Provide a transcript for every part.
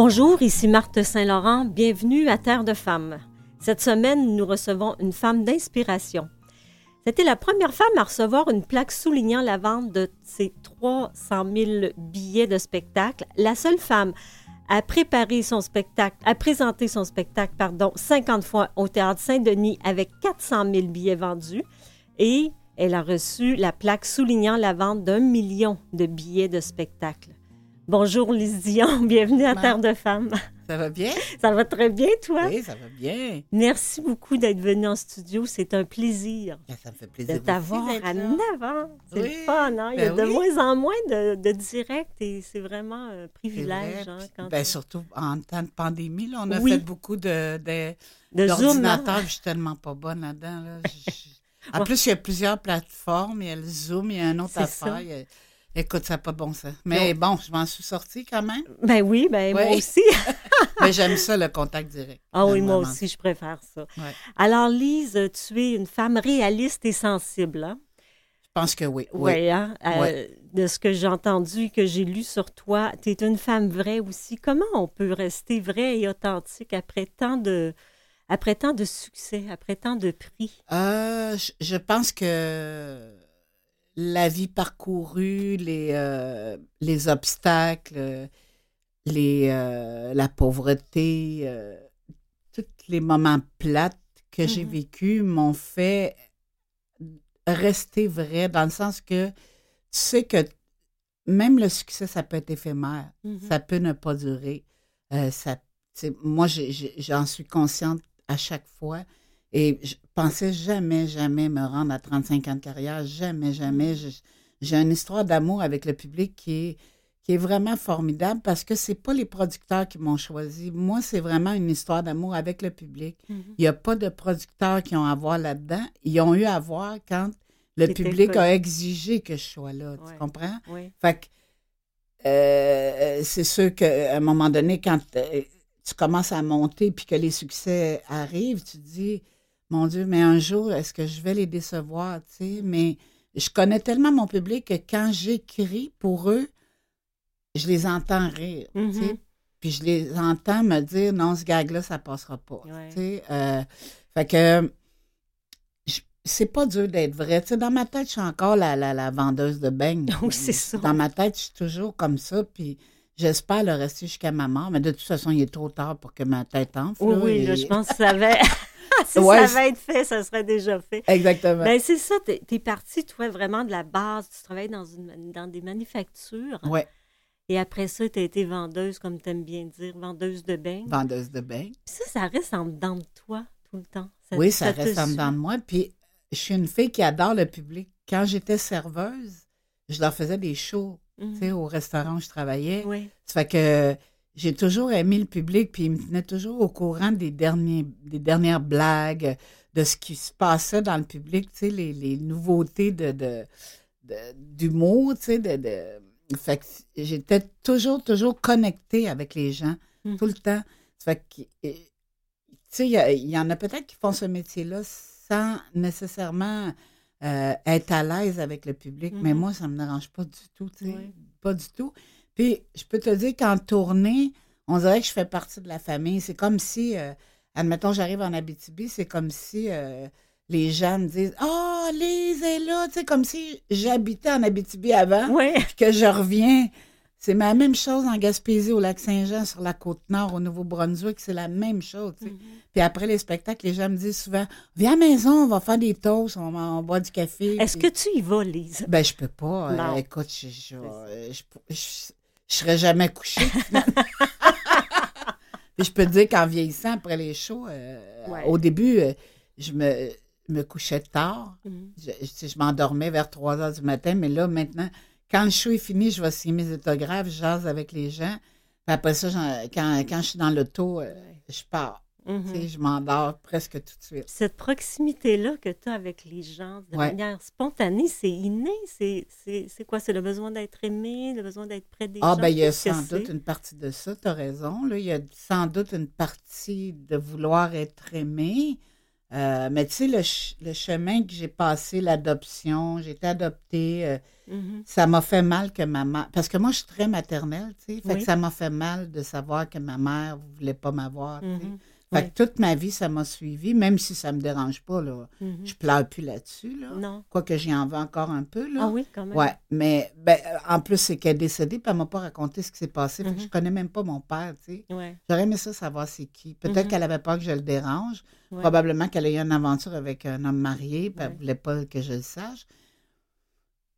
Bonjour, ici Marthe Saint-Laurent. Bienvenue à Terre de Femmes. Cette semaine, nous recevons une femme d'inspiration. C'était la première femme à recevoir une plaque soulignant la vente de ses 300 000 billets de spectacle. La seule femme à préparer son spectacle, à présenter son spectacle, pardon, 50 fois au Théâtre Saint-Denis avec 400 000 billets vendus. Et elle a reçu la plaque soulignant la vente d'un million de billets de spectacle. Bonjour Lise Dion, bienvenue à Terre de Femmes. Ça va bien? Ça va très bien, toi? Oui, ça va bien. Merci beaucoup d'être venu en studio. C'est un plaisir. Ça me fait plaisir. De t'avoir à 9 ans. C'est Oui, le fun, hein? Il y a ben de oui. moins en moins de, de direct et c'est vraiment un privilège. Vrai, hein, quand ben, surtout en temps de pandémie, là, on a Oui. fait beaucoup de, de, de Zoom. hein? d'ordinateurs. Je suis tellement pas bonne là-dedans. là. En plus, il y a plusieurs plateformes. Il y a le Zoom, il y a un autre affaire. Ça. Écoute, ça n'a pas bon sens. Mais bon, je m'en suis sortie quand même. Ben oui, ben moi aussi. Mais j'aime ça, le contact direct. Ah oui, moi aussi, je préfère ça. Ouais. Alors, Lise, tu es une femme réaliste et sensible. Hein? Je pense que oui. Oui. Hein? Euh, Ouais. de ce que j'ai entendu, que j'ai lu sur toi, tu es une femme vraie aussi. Comment on peut rester vrai et authentique après tant de, après tant de succès, après tant de prix? Euh, je, je pense que la vie parcourue, les, euh, les obstacles, euh, les, euh, la pauvreté, euh, tous les moments plates que j'ai Mhm. vécus m'ont fait rester vrai dans le sens que tu sais que même le succès, ça peut être éphémère. Ça peut ne pas durer. Ça, moi, j'en suis consciente à chaque fois. Et je pensais jamais, jamais me rendre à 35 ans de carrière. Jamais, jamais. J'ai une histoire d'amour avec le public qui est, qui est vraiment formidable parce que c'est pas les producteurs qui m'ont choisi. Moi, c'est vraiment une histoire d'amour avec le public. Mhm. Il n'y a pas de producteurs qui ont à voir là-dedans. Ils ont eu à voir quand le public a exigé que je sois là. Ouais. Tu comprends? Oui. Fait que euh, c'est sûr qu'à un moment donné, quand euh, tu commences à monter puis que les succès arrivent, tu te dis, mon Dieu, mais un jour, est-ce que je vais les décevoir, tu sais? Mais je connais tellement mon public que quand j'écris pour eux, je les entends rire, tu sais? Mhm. Puis je les entends me dire, non, ce gag-là, ça passera pas, Ouais. tu sais? Euh, fait que c'est pas dur d'être vrai. Tu sais, dans ma tête, je suis encore la, la, la vendeuse de beignes. Oui, c'est ça. Dans ma tête, je suis toujours comme ça, puis j'espère le rester jusqu'à ma mort. Mais de toute façon, il est trop tard pour que ma tête enfle. Oui, là, oui, et- je pense que ça avait... si Ouais, ça avait été fait, ça serait déjà fait. Exactement. Ben, c'est ça, t'es es parti, toi, vraiment de la base. Tu travailles dans, une, dans des manufactures. ouais, Et après ça, tu as été vendeuse, comme tu aimes bien dire, vendeuse de bain. vendeuse de. Puis ça, ça reste en dedans de toi tout le temps. Oui, ça, te reste en dedans de moi. Puis je suis une fille qui adore le public. Quand j'étais serveuse, je leur faisais des shows, Mhm. tu sais, au restaurant où je travaillais. Oui. Ça fait que j'ai toujours aimé le public, puis il me tenait toujours au courant des, derniers, des dernières blagues, de ce qui se passait dans le public, tu sais, les, les nouveautés de, de, de- d'humour, tu sais, de, de- fait que j'étais toujours, toujours connectée avec les gens, Mhm. tout le temps. Fait que, tu sais, il y, en a peut-être qui font ce métier-là sans nécessairement euh, être à l'aise avec le public, mais Mhm. moi, ça me dérange pas du tout, tu sais, Oui. pas du tout. Puis, je peux te dire qu'en tournée, on dirait que je fais partie de la famille. C'est comme si, euh, admettons, j'arrive en Abitibi, c'est comme si euh, les gens me disent Oh, Lise est là, tu sais, comme si j'habitais en Abitibi avant, Oui. puis que je reviens. C'est la même chose en Gaspésie, au lac Saint-Jean, sur la côte nord, au Nouveau-Brunswick, c'est la même chose. tu sais. Mhm. Puis après les spectacles, les gens me disent souvent Viens à la maison, on va faire des toasts, on, va- on boit du café. Est-ce Puis- que tu y vas, Lise? ben, je peux pas. Non. Euh, écoute, je, je, je, je- serais jamais couchée. Puis je peux te dire qu'en vieillissant après les shows, euh, Ouais. au début, euh, je me, me couchais tard. Mhm. Je, je- je m'endormais vers 3 heures du matin, mais là, maintenant, quand le show est fini, je vais signer mes autographes, je jase avec les gens. Puis après ça, quand, quand je suis dans l'auto, euh, je pars. Mhm. Je m'endors presque tout de suite. Cette proximité-là que tu as avec les gens de Ouais. manière spontanée, c'est inné. C'est quoi? C'est le besoin d'être aimé, le besoin d'être près des Ah, gens? ben, il y a sans doute une partie de ça, tu as raison. Là. Il y a sans doute une partie de vouloir être aimé. Euh, mais tu sais, le, ch- le chemin que j'ai passé, l'adoption, j'ai été adoptée, euh, Mhm. ça m'a fait mal que ma mère. Parce que moi, je suis très maternelle, tu sais. Fait Oui. que ça m'a fait mal de savoir que ma mère ne voulait pas m'avoir. sais. Fait Oui. que toute ma vie, ça m'a suivi, même si ça me dérange pas, là. Mhm. Je pleure plus là-dessus, là. Non. Quoique j'y en veux encore un peu, là. Ah oui, quand même. Ouais, mais ben, en plus, c'est qu'elle est décédée, puis elle m'a pas raconté ce qui s'est passé. Fait que Mhm. je connais même pas mon père, tu sais. Ouais. J'aurais aimé ça savoir c'est qui. Peut-être Mhm. qu'elle avait peur que je le dérange. Ouais. Probablement qu'elle a eu une aventure avec un homme marié, puis elle voulait pas que je le sache.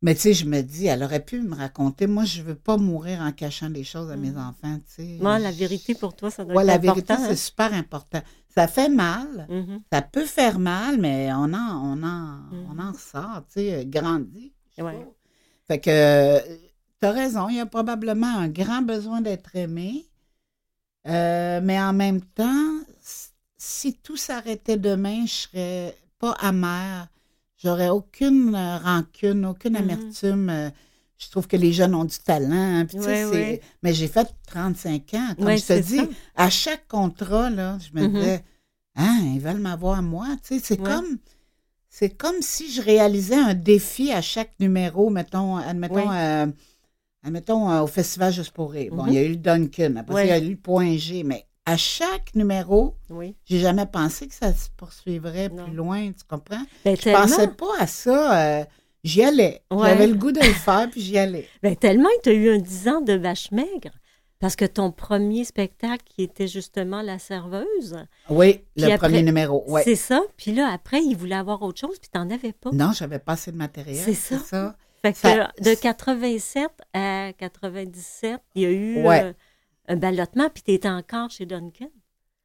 Mais tu sais, je me dis, elle aurait pu me raconter. Moi, je veux pas mourir en cachant des choses à mes Mhm. enfants, tu sais. Moi, la vérité pour toi, ça doit Ouais, être la important. vérité, c'est super important. Ça fait mal. hein? Mhm. Ça peut faire mal, mais on en, on en, Mhm. on en ressort, tu sais, grandi. Ouais. Fait que, tu as raison, il y a probablement un grand besoin d'être aimé. Euh, mais en même temps, si tout s'arrêtait demain, je serais pas amère. J'aurais aucune euh, rancune, aucune Mhm. amertume. euh, Je trouve que les jeunes ont du talent. hein. Mais j'ai fait 35 ans. Comme je te dis, ça. à chaque contrat, là, je me Mhm. disais, ah, ils veulent m'avoir moi. C'est comme. C'est comme si je réalisais un défi à chaque numéro, mettons, admettons, euh, admettons euh, au Festival Juste pour rire. Bon, il y a eu le Duncan, après ça, il y a eu le Point G, mais à chaque numéro, Oui. j'ai jamais pensé que ça se poursuivrait Non. plus loin, tu comprends? Ben, Je pensais tellement, pas à ça. euh, j'y allais. Ouais. J'avais le goût de le faire, puis j'y allais. ben, tellement que tu as eu un 10 ans de vache maigre. Parce que ton premier spectacle, qui était justement La Serveuse, Oui, le après, premier numéro. Ouais. c'est ça. Puis là, après, il voulait avoir autre chose, puis tu n'en avais pas. Non, j'avais pas assez de matériel. C'est C'est ça. ça. Fait que Ça- de 87 à 97, il y a eu Ouais. euh, un ballottement, puis tu étais encore chez Duncan.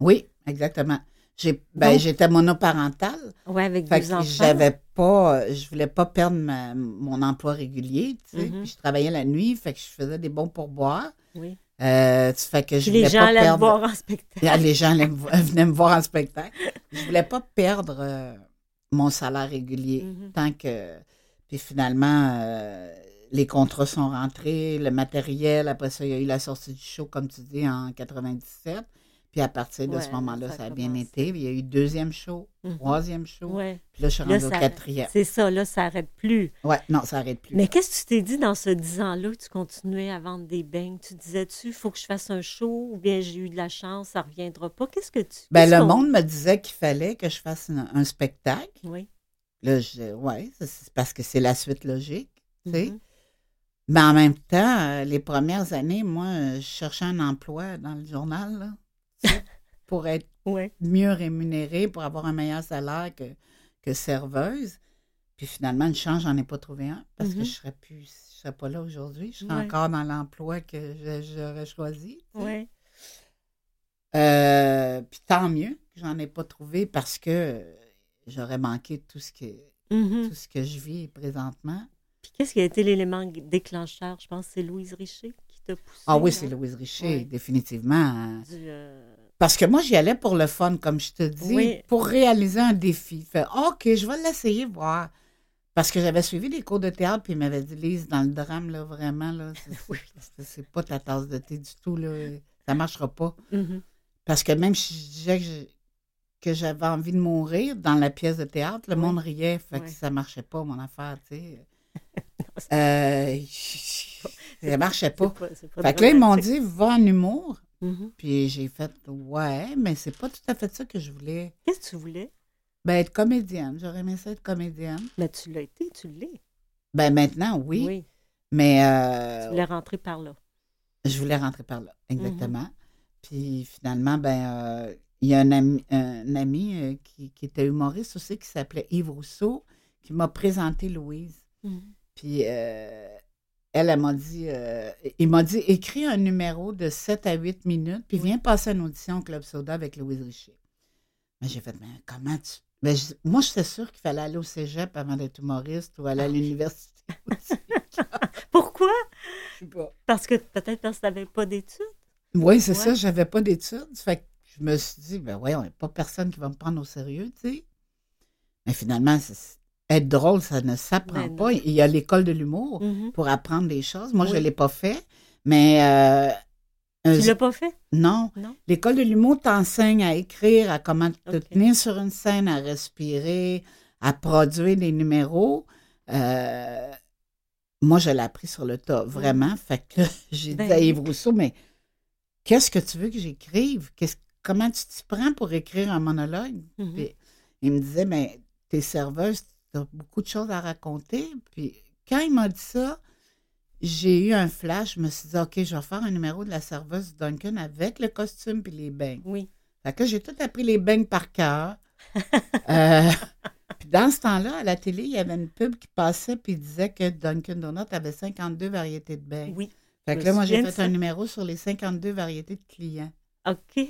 Oui, exactement. J'ai, ben, j'étais monoparentale. Oui, avec Fait deux enfants. j'avais pas, je voulais pas perdre ma- mon emploi régulier, tu sais. Mhm. Puis je travaillais la nuit, fait que je faisais des bons pourboires. Oui. Euh, fait que je les voulais gens pas allaient perdre. voir en spectacle. Ah, les gens me venaient me voir en spectacle. Je voulais pas perdre euh, mon salaire régulier Mhm. tant que. Puis finalement, euh, les contrats sont rentrés, le matériel. Après ça, il y a eu la sortie du show, comme tu dis, en 97. Puis à partir de Ouais, ce moment-là, ça a ça a bien été. Il y a eu deuxième show, Mhm. troisième show. Ouais. Puis là, je suis rendue au quatrième. C'est ça, là, ça n'arrête plus. Ouais, non, ça arrête plus. Mais qu'est-ce que tu t'es dit dans ce 10 ans-là que tu continuais à vendre des beignes? Tu disais-tu, il faut que je fasse un show ou bien j'ai eu de la chance, ça ne reviendra pas? Qu'est-ce que tu. Ben, le monde me disait qu'il fallait que je fasse un, un spectacle. Oui. Là, je, ouais, c'est parce que c'est la suite logique. tu sais. Mais en même temps, euh, les premières années, moi, euh, je cherchais un emploi dans le journal là, pour être Ouais. mieux rémunérée, pour avoir un meilleur salaire que, que serveuse. Puis finalement, une chance, j'en ai pas trouvé un parce que Mhm. je serais plus, je serais pas là aujourd'hui. Je serais Ouais. encore dans l'emploi que j'aurais choisi. tu sais. Ouais. Euh, puis tant mieux que j'en ai pas trouvé parce que j'aurais manqué tout ce que Mhm. tout ce que je vis présentement. Puis qu'est-ce qui a été l'élément déclencheur? Je pense que c'est Louise Richer qui t'a poussé. Ah oui, c'est Louise Richer, définitivement. du, euh, Parce que moi, j'y allais pour le fun, comme je te dis, Oui. pour réaliser un défi. Fait, OK, je vais l'essayer, voir. Parce que j'avais suivi des cours de théâtre, puis il m'avait dit, Lise, dans le drame, là, vraiment, là, c'est- pas ta tasse de thé du tout, là. Ça marchera pas. mhm. Parce que même si je disais que que j'avais envie de mourir dans la pièce de théâtre, le Oui. monde riait, fait que Oui. ça marchait pas, mon affaire, tu sais. Euh, ça marchait pas. Fait que là, ils m'ont dit, va en humour. Mhm. Puis j'ai fait, ouais, mais c'est pas tout à fait ça que je voulais. Qu'est-ce que tu voulais? Ben, être comédienne. J'aurais aimé ça être comédienne. Mais tu l'as été, tu l'es. Ben, maintenant, oui. Mais euh, Tu voulais rentrer par là. je voulais rentrer par là, exactement. Puis finalement, ben, euh, il y a un ami, un ami euh, qui, qui était humoriste aussi qui s'appelait Yves Rousseau qui m'a présenté Louise. Mhm. Puis euh, elle, elle m'a dit, euh, il m'a dit, écris un numéro de 7 à 8 minutes, puis viens passer une audition au Club Soda avec Louise Richer. Mais j'ai fait, mais comment tu. Ben, je- moi, j'étais sûre qu'il fallait aller au cégep avant d'être humoriste ou aller à l'université. aussi. Pourquoi? Je sais pas. Parce que peut-être parce que tu n'avais pas d'études? Oui, c'est Ouais. ça, j'avais pas d'études. Fait que je me suis dit, ben voyons, il n'y a pas personne qui va me prendre au sérieux, tu sais. Mais finalement, c'est- être drôle, ça ne s'apprend Ben pas. Il y a l'école de l'humour Mhm. pour apprendre des choses. Moi, je ne l'ai pas fait, mais euh, Tu l'as pas fait? non. Non? L'école de l'humour t'enseigne à écrire, à comment te tenir sur une scène, à respirer, à produire des numéros. Euh, moi, je l'ai appris sur le tas, vraiment. Fait que j'ai Ben dit à oui. Yves Rousseau, mais qu'est-ce que tu veux que j'écrive? Qu'est-ce- comment tu t'y prends pour écrire un monologue? Mhm. Puis il me disait, mais t'es serveuse, t'as beaucoup de choses à raconter. Puis quand il m'a dit ça, j'ai eu un flash. Je me suis dit, OK, je vais faire un numéro de la serveuse du Duncan avec le costume puis les beignes. Oui. Fait que j'ai tout appris les beignes par cœur. Euh, puis dans ce temps-là, à la télé, il y avait une pub qui passait puis disait que Dunkin' Donuts avait 52 variétés de beignes. Oui. Fait que là, moi, j'ai fait ça. un numéro sur les 52 variétés de clients. OK.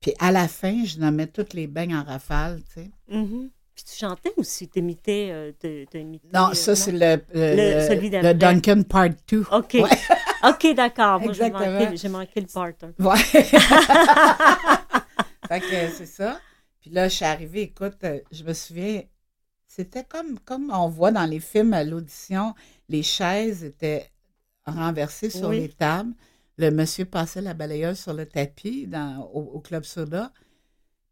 Puis à la fin, je nommais toutes les beignes en rafale, tu sais. Mhm. Puis tu chantais aussi. Euh, t'as- t'as imité, Non, euh, ça, c'est le, le, celui. Duncan Part 2. OK. Ouais. OK, d'accord. Moi, j'ai manqué, le part 1. Ouais. fait que c'est ça. Puis là, je suis arrivée, écoute, euh, je me souviens, c'était comme, comme on voit dans les films à l'audition, les chaises étaient renversées sur Oui. les tables. Le monsieur passait la balayeuse sur le tapis dans, au, au Club Soda.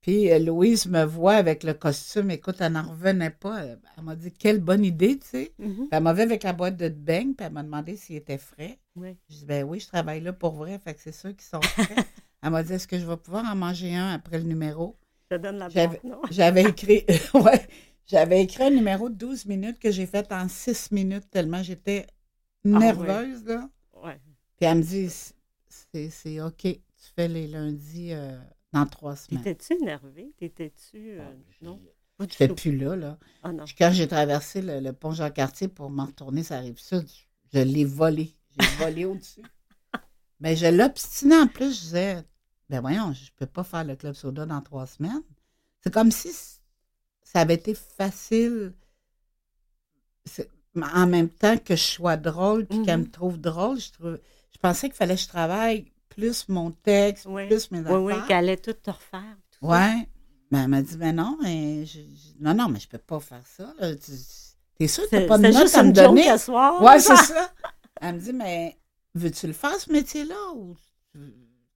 Puis euh, Louise me voit avec le costume. Écoute, elle n'en revenait pas. Elle elle m'a dit, quelle bonne idée, tu sais. Mhm. Puis elle m'a vu avec la boîte de beignes, puis elle m'a demandé s'il était frais. Ouais. Je dis, ben oui, je travaille là pour vrai, fait que c'est sûr qu'ils sont frais. Elle m'a dit, est-ce que je vais pouvoir en manger un après le numéro? Je te donne la non? J'avais écrit, ouais, j'avais écrit un numéro de 12 minutes que j'ai fait en 6 minutes tellement j'étais nerveuse, là. Ouais. Puis elle me dit, c'est, c'est OK, tu fais les lundis euh, dans trois semaines. T'étais-tu énervé? T'étais-tu. euh, non? Du Je n'étais tout. plus là, là. Ah non. Puis quand j'ai traversé le, le pont Jean-Cartier pour m'en retourner sur la rive sud, je l'ai volé. J'ai volé au-dessus. Mais je l'obstinais en plus. Je disais, ben voyons, je peux pas faire le club soda dans trois semaines. C'est comme si ça avait été facile. En même temps que je sois drôle puis qu'elle Mhm. me trouve drôle, je, trouve, je pensais qu'il fallait que je travaille plus mon texte, Oui. plus mes Oui, oui, affaires. qu'elle allait tout te refaire. tout ça. Ouais. Mais elle m'a dit, mais non, mais je, non, non, mais je peux pas faire ça. T'es sûr que t'as pas de notes à me donner? Ouais, c'est ça. Elle me dit, mais veux-tu le faire, ce métier-là? Ou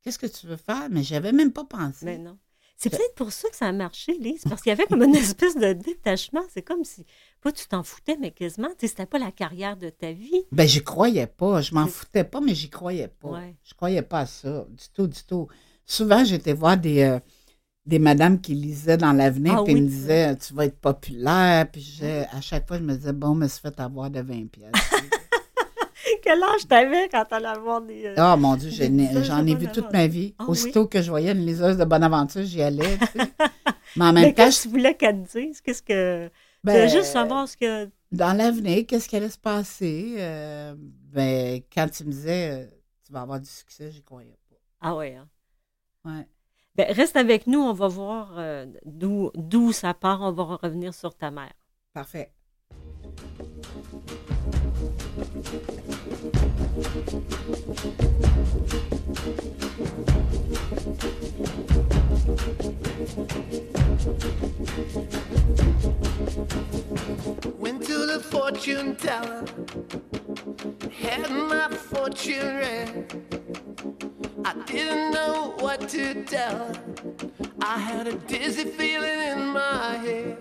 qu'est-ce que tu veux faire? Mais j'avais même pas pensé. Mais non. C'est peut-être pour ça que ça a marché, Lise, parce qu'il y avait comme une espèce de détachement. C'est comme si, pas tu t'en foutais, mais quasiment, tu sais, c'était pas la carrière de ta vie. Ben, j'y croyais pas. Je m'en C'est- foutais pas, mais j'y croyais pas. Ouais. Je croyais pas à ça. Du tout, du tout. Souvent, j'étais voir des, euh, des madames qui lisaient dans l'avenir, Ah puis oui, me disaient, tu vas être populaire. Puis j'ai- à chaque fois, je me disais, bon, me suis fait avoir de 20 pièces. Quel âge t'avais quand t'allais avoir des. euh, Ah, mon Dieu, j'en ai, vu toute ma vie. Ah Aussitôt que je voyais une liseuse de Bonaventure, j'y allais. tu sais. Mais en même Mais temps, qu'est-ce que tu voulais qu'elle te dise? Qu'est-ce que. ben, juste savoir ce que. dans l'avenir, qu'est-ce qui allait se passer? Euh, ben, quand tu me disais, euh, tu vas avoir du succès, j'y croyais Ah ouais. hein? pas. Ouais. Ben, reste avec nous, on va voir euh, d'où d'où ça part. On va revenir sur ta mère. Parfait. Went to the fortune teller, had my fortune read. I didn't know what to tell. I had a dizzy feeling in my head.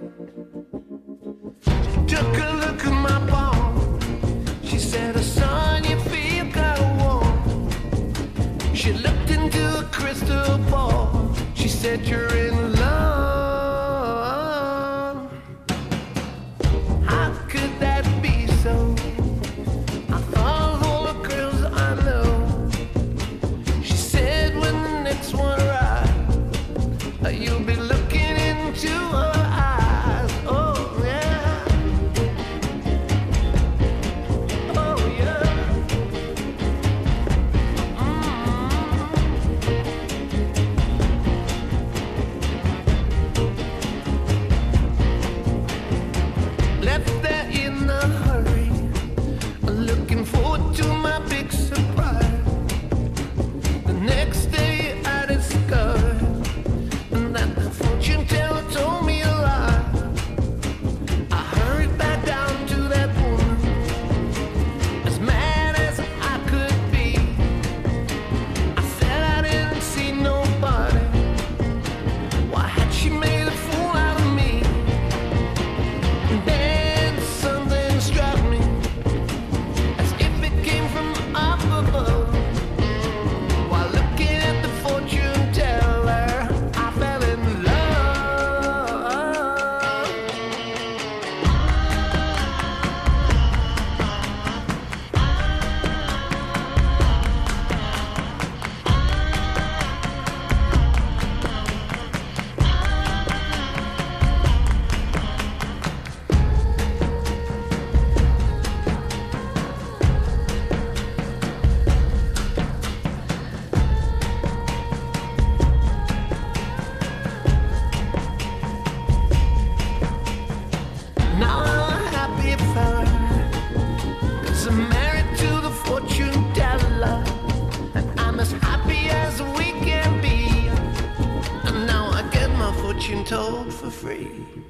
She took a look at my palm. She said, "Oh, "Son, you feel kind of warm." She looked into a crystal ball. She said, "You're in love." Told for free.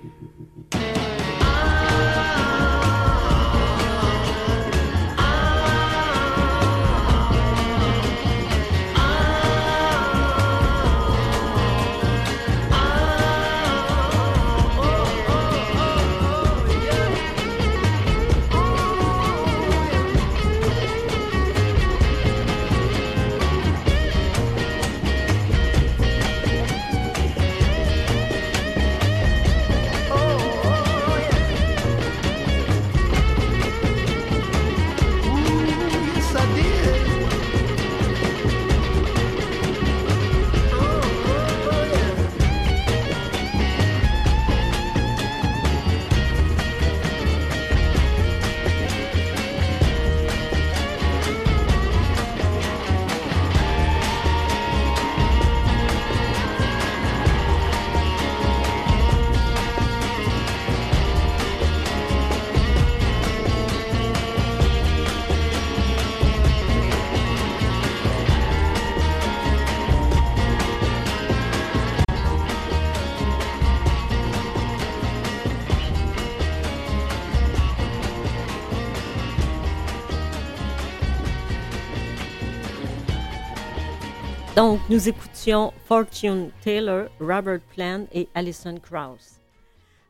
Donc, nous écoutions Fortune Taylor, Robert Plant et Alison Krauss.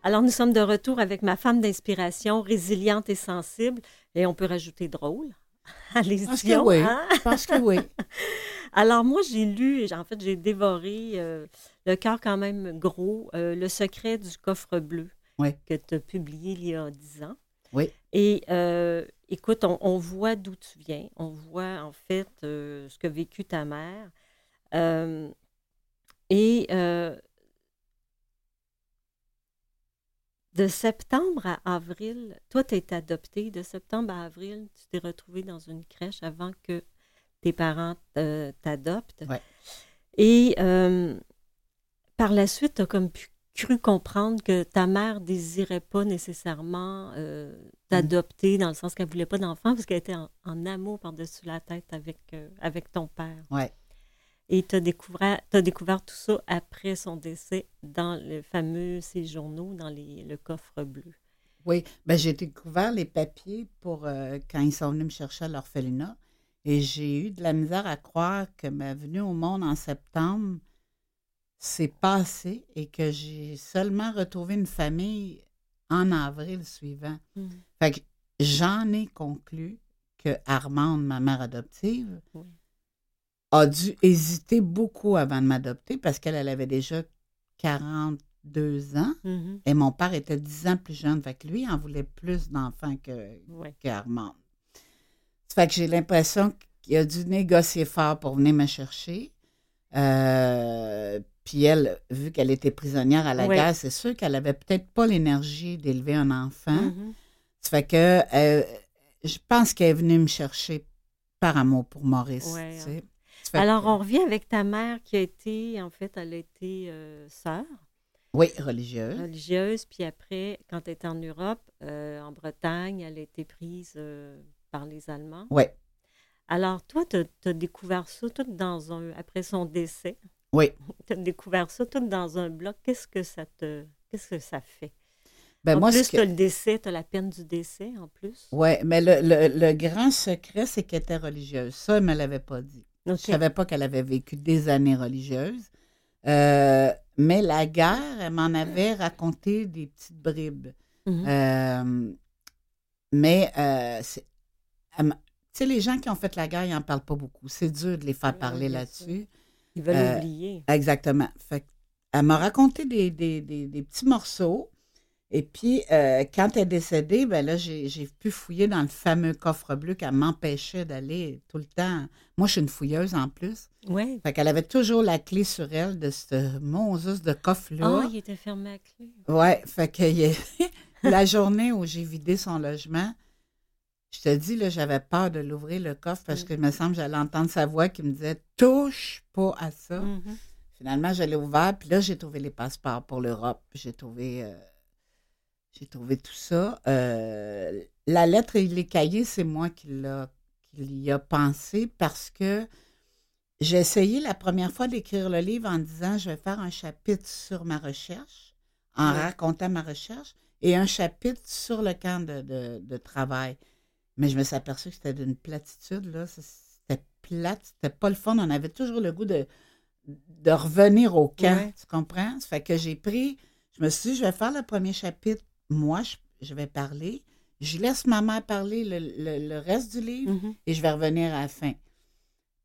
Alors, nous sommes de retour avec ma femme d'inspiration, résiliente et sensible, et on peut rajouter drôle. Allez-y. Pense que oui. hein? Pense que oui. Alors, moi, j'ai lu, en fait, j'ai dévoré euh, le cœur quand même gros, euh, Le secret du coffre bleu, Oui. que tu as publié il y a dix ans. Oui. Et euh, écoute, on, on voit d'où tu viens. On voit, en fait, ce qu'a vécu ta mère. Euh, et euh, de septembre à avril, toi, tu été adoptée. De septembre à avril, tu t'es retrouvée dans une crèche avant que tes parents t'adoptent. Ouais. Et euh, par la suite, tu as comme pu- cru comprendre que ta mère désirait pas nécessairement euh, t'adopter dans le sens qu'elle voulait pas d'enfant parce qu'elle était en, en amour par-dessus la tête avec, euh, avec ton père. Ouais. Et tu as découvert, tout ça après son décès dans le fameux séjournaux, dans les, le coffre bleu. Oui, ben, j'ai découvert les papiers pour euh, quand ils sont venus me chercher à l'orphelinat. Et j'ai eu de la misère à croire que ma venue au monde en septembre s'est passée et que j'ai seulement retrouvé une famille en avril suivant. Fait que j'en ai conclu que Armande, ma mère adoptive, Oui. A dû hésiter beaucoup avant de m'adopter parce qu'elle elle avait déjà 42 ans Mhm. et mon père était 10 ans plus jeune. Fait que lui, il en voulait plus d'enfants que, Ouais. Ça fait que j'ai l'impression qu'il a dû négocier fort pour venir me chercher. Euh, puis elle, vu qu'elle était prisonnière à la Ouais. guerre, c'est sûr qu'elle avait peut-être pas l'énergie d'élever un enfant. Mhm. Ça fait que euh, je pense qu'elle est venue me chercher par amour pour Maurice. Ouais, tu sais. Alors, on revient avec ta mère qui a été, en fait, elle a été euh, sœur Oui, religieuse. religieuse, puis après, quand elle était en Europe, euh, en Bretagne, elle a été prise euh, par les Allemands. Oui, Alors, toi, tu as découvert ça tout dans un. Après son décès, oui. tu as découvert ça tout dans un bloc. Qu'est-ce que ça te. Qu'est-ce que ça fait? Ben, en moi, plus, tu que- le décès, tu as la peine du décès en plus. Oui, mais le, le- le grand secret, c'est qu'elle était religieuse. Ça, elle ne me l'avait pas dit. Je ne savais pas qu'elle avait vécu des années religieuses. Euh, mais la guerre, elle m'en avait raconté des petites bribes. Mhm. Euh, mais, euh, tu sais, les gens qui ont fait la guerre, ils n'en parlent pas beaucoup. C'est dur de les faire Oui, parler là-dessus. Ils veulent oublier. Exactement. Fait elle m'a raconté des, des- des- des petits morceaux. Et puis, euh, quand elle est décédée, ben là, j'ai j'ai pu fouiller dans le fameux coffre bleu qu'elle m'empêchait d'aller tout le temps. Moi, je suis une fouilleuse en plus. Oui. Fait qu'elle avait toujours la clé sur elle de ce Moses de coffre-là. Ah, il était fermé à clé. Ouais, fait que la journée où j'ai vidé son logement, je te dis, là, j'avais peur de l'ouvrir le coffre parce Mm. que il me semble que j'allais entendre sa voix qui me disait Touche pas à ça. Mhm. Finalement, je l'ai ouvert, puis là, j'ai trouvé les passeports pour l'Europe. J'ai trouvé, euh, j'ai trouvé tout ça. Euh, la lettre et les cahiers, c'est moi qui, l'a, qui y a pensé parce que j'ai essayé la première fois d'écrire le livre en disant je vais faire un chapitre sur ma recherche, en Ouais. racontant ma recherche, et un chapitre sur le camp de, de- de travail. Mais je me suis aperçue que c'était d'une platitude, là. C'était plate, c'était pas le fun. On avait toujours le goût de, de revenir au camp, Ouais. tu comprends? Ça fait que j'ai pris, je me suis dit, je vais faire le premier chapitre. Moi, je, je vais parler. Je laisse ma mère parler le, le- le reste du livre Mhm. et je vais revenir à la fin.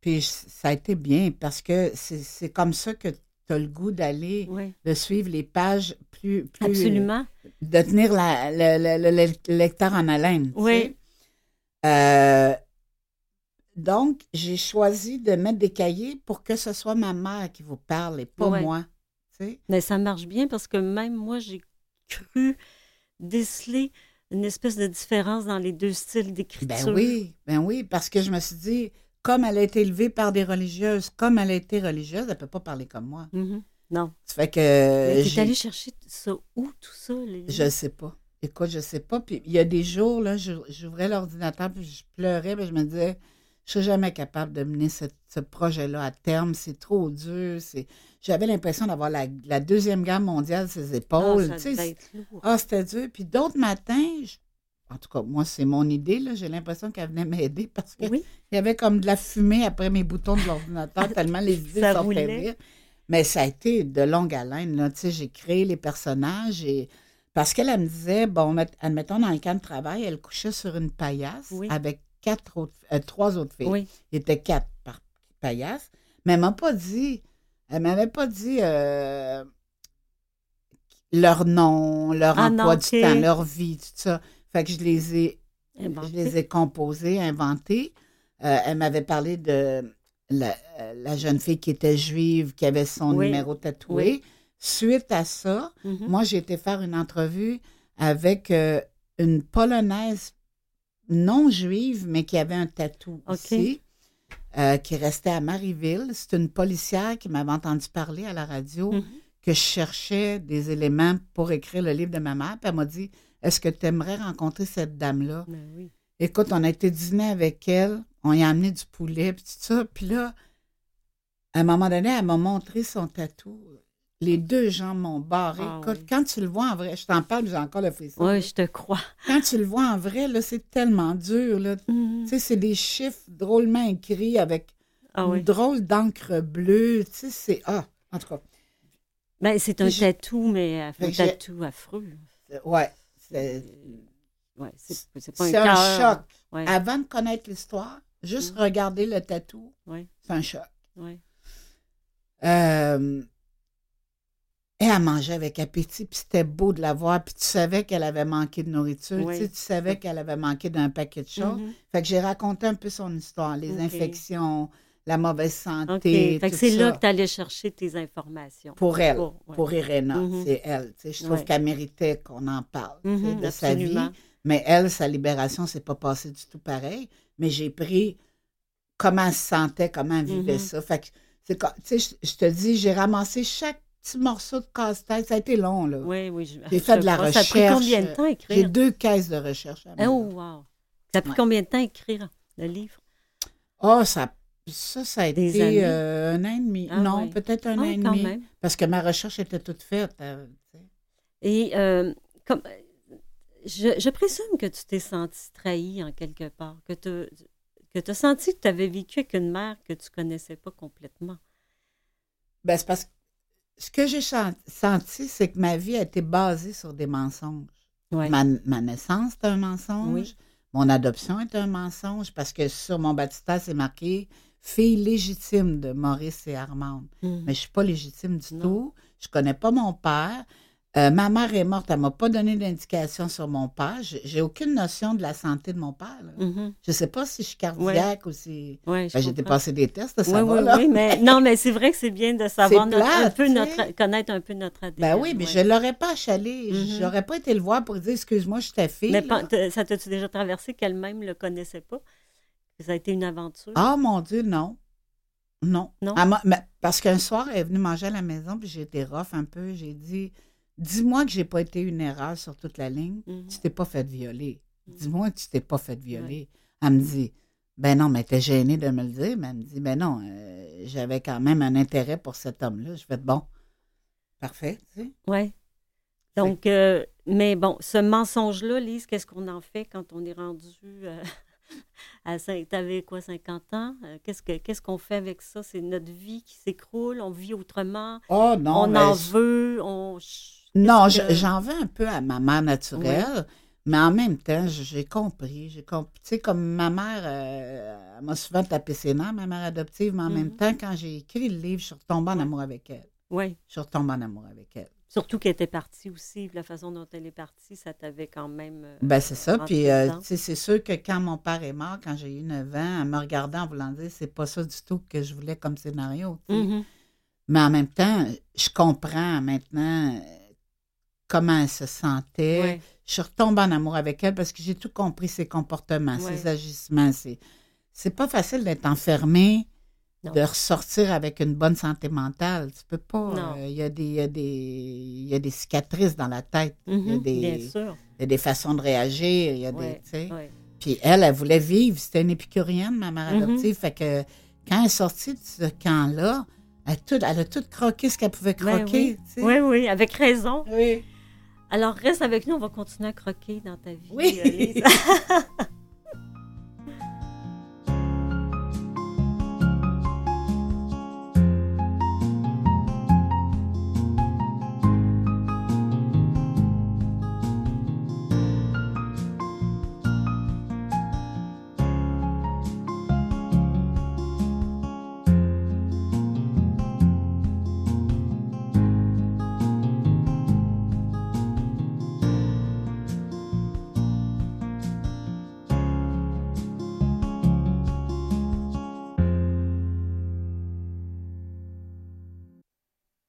Puis je- ça a été bien parce que c'est comme ça que tu as le goût d'aller, Oui, de suivre les pages plus. plus absolument. De tenir la- le, le- le- le lecteur en haleine. Oui. Euh, donc, j'ai choisi de mettre des cahiers pour que ce soit ma mère qui vous parle et pas moi. tu sais. Mais ça marche bien parce que même moi, j'ai cru déceler une espèce de différence dans les deux styles d'écriture? Ben oui, ben oui, parce que je me suis dit, comme elle a été élevée par des religieuses, comme elle a été religieuse, elle ne peut pas parler comme moi. Mhm. Non. Ça fait que. Mais t'es j'ai- allé chercher ça où, tout ça? Les... Je sais pas. Écoute, je sais pas. Puis il y a des jours, là, j'ouvrais l'ordinateur puis je pleurais, puis je me disais, je serais jamais capable de mener ce, ce projet-là à terme. C'est trop dur. C'est... J'avais l'impression d'avoir la, la Deuxième Guerre mondiale sur ses Ah, épaules. lourd. Ah, c'était dur. Puis d'autres matins, je- en tout cas, moi, c'est mon idée, là. J'ai l'impression qu'elle venait m'aider parce qu'il Oui, y avait comme de la fumée après mes boutons de l'ordinateur, tellement les idées sortaient vite. Mais ça a été de longue haleine, j'ai créé les personnages et... Parce qu'elle, elle me disait, bon, met- admettons, dans le camp de travail, elle couchait sur une paillasse Oui. avec quatre autres, euh, trois autres filles. oui. Il était quatre par paillasse. Mais elle m'a pas dit, elle m'avait pas dit euh, leur nom, leur Ah emploi non, du temps, leur vie, tout ça. Fait que je les ai, Inventé. je les ai composés, inventés. Euh, elle m'avait parlé de la, la jeune fille qui était juive, qui avait son Oui. numéro tatoué. Suite à ça, Mhm. moi, j'ai été faire une entrevue avec euh, une Polonaise non juive, mais qui avait un tatou OK. ici, euh, qui restait à Marieville. C'est une policière qui m'avait entendu parler à la radio Mhm. que je cherchais des éléments pour écrire le livre de ma mère. Puis elle m'a dit Est-ce que tu aimerais rencontrer cette dame-là? Ben oui. Écoute, on a été dîner avec elle, on y a amené du poulet, puis tout ça. Puis là, à un moment donné, elle m'a montré son tatou. Les deux jambes m'ont barré. Ah oui. quand tu le vois en vrai, je t'en parle, j'ai encore le frisson. Oui, je te crois. Quand tu le vois en vrai, là, c'est tellement dur. Là. Mhm. Tu sais, c'est des chiffres drôlement écrits avec Ah une oui. drôle d'encre bleue. Tu sais, c'est... Ah, en tout cas, Ben, c'est un tatou, mais un Fait que j'ai- tatou affreux. ouais. C'est Ouais, c'est c'est pas un un choc. Ouais, Avant de connaître l'histoire, juste Mm. regarder le tatou, ouais, c'est un choc. ouais. Euh, et elle mangeait avec appétit, puis c'était beau de la voir, puis tu savais qu'elle avait manqué de nourriture, Oui. tu, sais, tu savais qu'elle avait manqué d'un paquet de choses. Mhm. Fait que j'ai raconté un peu son histoire, les infections, la mauvaise santé. Fait que c'est là que tu allais chercher tes informations. Pour elle, Pour-. Irena, Mhm. c'est elle. tu sais, Je trouve Ouais. qu'elle méritait qu'on en parle tu sais, Mhm, de sa vie. Mais elle, sa libération, c'est pas passé du tout pareil. Mais j'ai pris comment elle se sentait, comment elle vivait ça. Fait que, tu sais, je je te dis, j'ai ramassé chaque petit morceau de casse-tête. Ça a été long, là. Oui, oui. je- J'ai fait de la crois. Ça a pris recherche, combien de temps à J'ai écrire? deux caisses de recherche. à Oh, wow. Ça a pris Ouais. combien de temps à écrire le livre? Oh, ça, ça, ça a Des été euh, un an et demi. Ah, non, ouais. peut-être un Ah, an et demi. même. Parce que ma recherche était toute faite. euh. Et euh, comme, je, je présume que tu t'es senti trahi en quelque part, que tu que as senti que tu avais vécu avec une mère que tu connaissais pas complètement. Ben, c'est parce que ce que j'ai senti, c'est que ma vie a été basée sur des mensonges. Ouais. Ma, ma naissance est un mensonge. Oui. Mon adoption est un mensonge parce que sur mon baptistère, c'est marqué fille légitime de Maurice et Armande. Mhm. Mais je suis pas légitime du Non. tout. Je connais pas mon père. Euh, ma mère est morte, elle m'a pas donné d'indication sur mon père. J'ai aucune notion de la santé de mon père. Mhm. Je sais pas si je suis cardiaque ou si. Ouais, je Ben, j'ai dépassé des tests, ça Oui, va, oui, là. oui, mais non, mais c'est vrai que c'est bien de savoir notre- un peu notre, connaître un peu notre ADN. Ben oui, mais ouais. je l'aurais pas achalé. Mhm. J'aurais pas été le voir pour dire excuse-moi, je suis ta fille. Mais ça t'a-tu déjà traversé qu'elle-même le connaissait pas? Ça a été une aventure? Ah mon Dieu, non. Non. Non? Mais- parce qu'un soir, elle est venue manger à la maison, puis j'ai été rough un peu. J'ai dit Dis-moi que j'ai pas été une erreur sur toute la ligne. Mhm. Tu t'es pas fait violer. Dis-moi que tu t'es pas fait violer. Elle me dit Ben non, mais était gênée de me le dire, mais elle me dit, ben non, euh, j'avais quand même un intérêt pour cet homme-là. Je fais, bon, parfait, tu sais. Oui. Donc, euh, mais bon, ce mensonge-là, Lise, qu'est-ce qu'on en fait quand on est rendu euh, à cin- T'avais quoi, 50 ans? Qu'est-ce que qu'est-ce qu'on fait avec ça? C'est notre vie qui s'écroule, on vit autrement, Oh non, on en veut, on. Non, que- j'en veux un peu à ma mère naturelle, mais en même temps, j'ai compris. J'ai compris. Tu sais, comme ma mère, euh, elle m'a souvent tapé ses nerfs, ma mère adoptive, mais en même Mhm. temps, quand j'ai écrit le livre, je suis retombée en amour avec elle. Oui. Je suis retombée en amour avec elle. Surtout qu'elle était partie aussi, la façon dont elle est partie, ça t'avait quand même. euh, Ben, c'est ça. Puis, euh, dedans. tu sais, c'est sûr que quand mon père est mort, quand j'ai eu 9 ans, elle me regardait en voulant dire, c'est pas ça du tout que je voulais comme scénario. Mhm. Mais en même temps, je comprends maintenant comment elle se sentait. Ouais. Je suis retombée en amour avec elle parce que j'ai tout compris ses comportements, Ouais. ses agissements. C'est, c'est pas facile d'être enfermé, Non. de ressortir avec une bonne santé mentale. Tu peux pas. Euh, Il y, a des- il y, a des- il y a des cicatrices dans la tête. Il y a Mhm, des- Bien sûr. Il y a des façons de réagir. Il y a. Ouais. Puis elle, elle voulait vivre. C'était une épicurienne, ma mère Mhm. adoptive. Fait que quand elle est sortie de ce camp-là, elle, a tout- elle a tout croqué ce qu'elle pouvait Ben croquer. sais. Oui, oui, avec raison. Oui. Alors, reste avec nous, on va continuer à croquer dans ta vie. Oui. euh.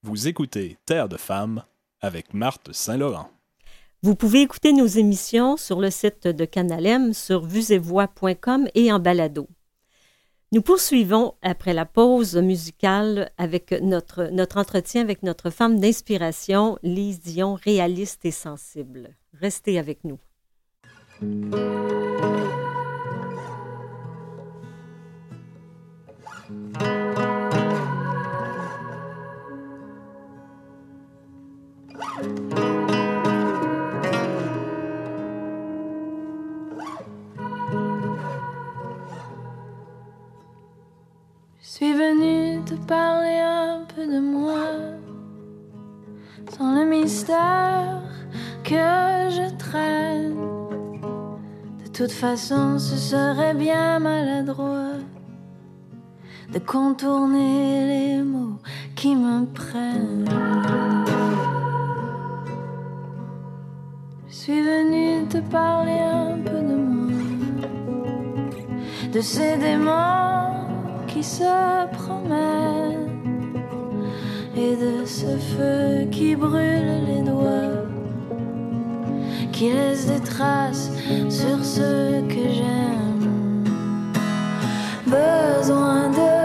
Vous écoutez Terre de femmes avec Marthe Saint-Laurent. Vous pouvez écouter nos émissions sur le site de Canalem, sur vuesetvoix.com et en balado. Nous poursuivons après la pause musicale avec notre, notre entretien avec notre femme d'inspiration, Lise Dion, réaliste et sensible. Restez avec nous. Moi, sans le mystère que je traîne. De toute façon, ce serait bien maladroit de contourner les mots qui me prennent. Je suis venue te parler un peu de moi, de ces démons qui se promènent et de ce feu qui brûle les doigts, qui laisse des traces sur ce que j'aime. Besoin de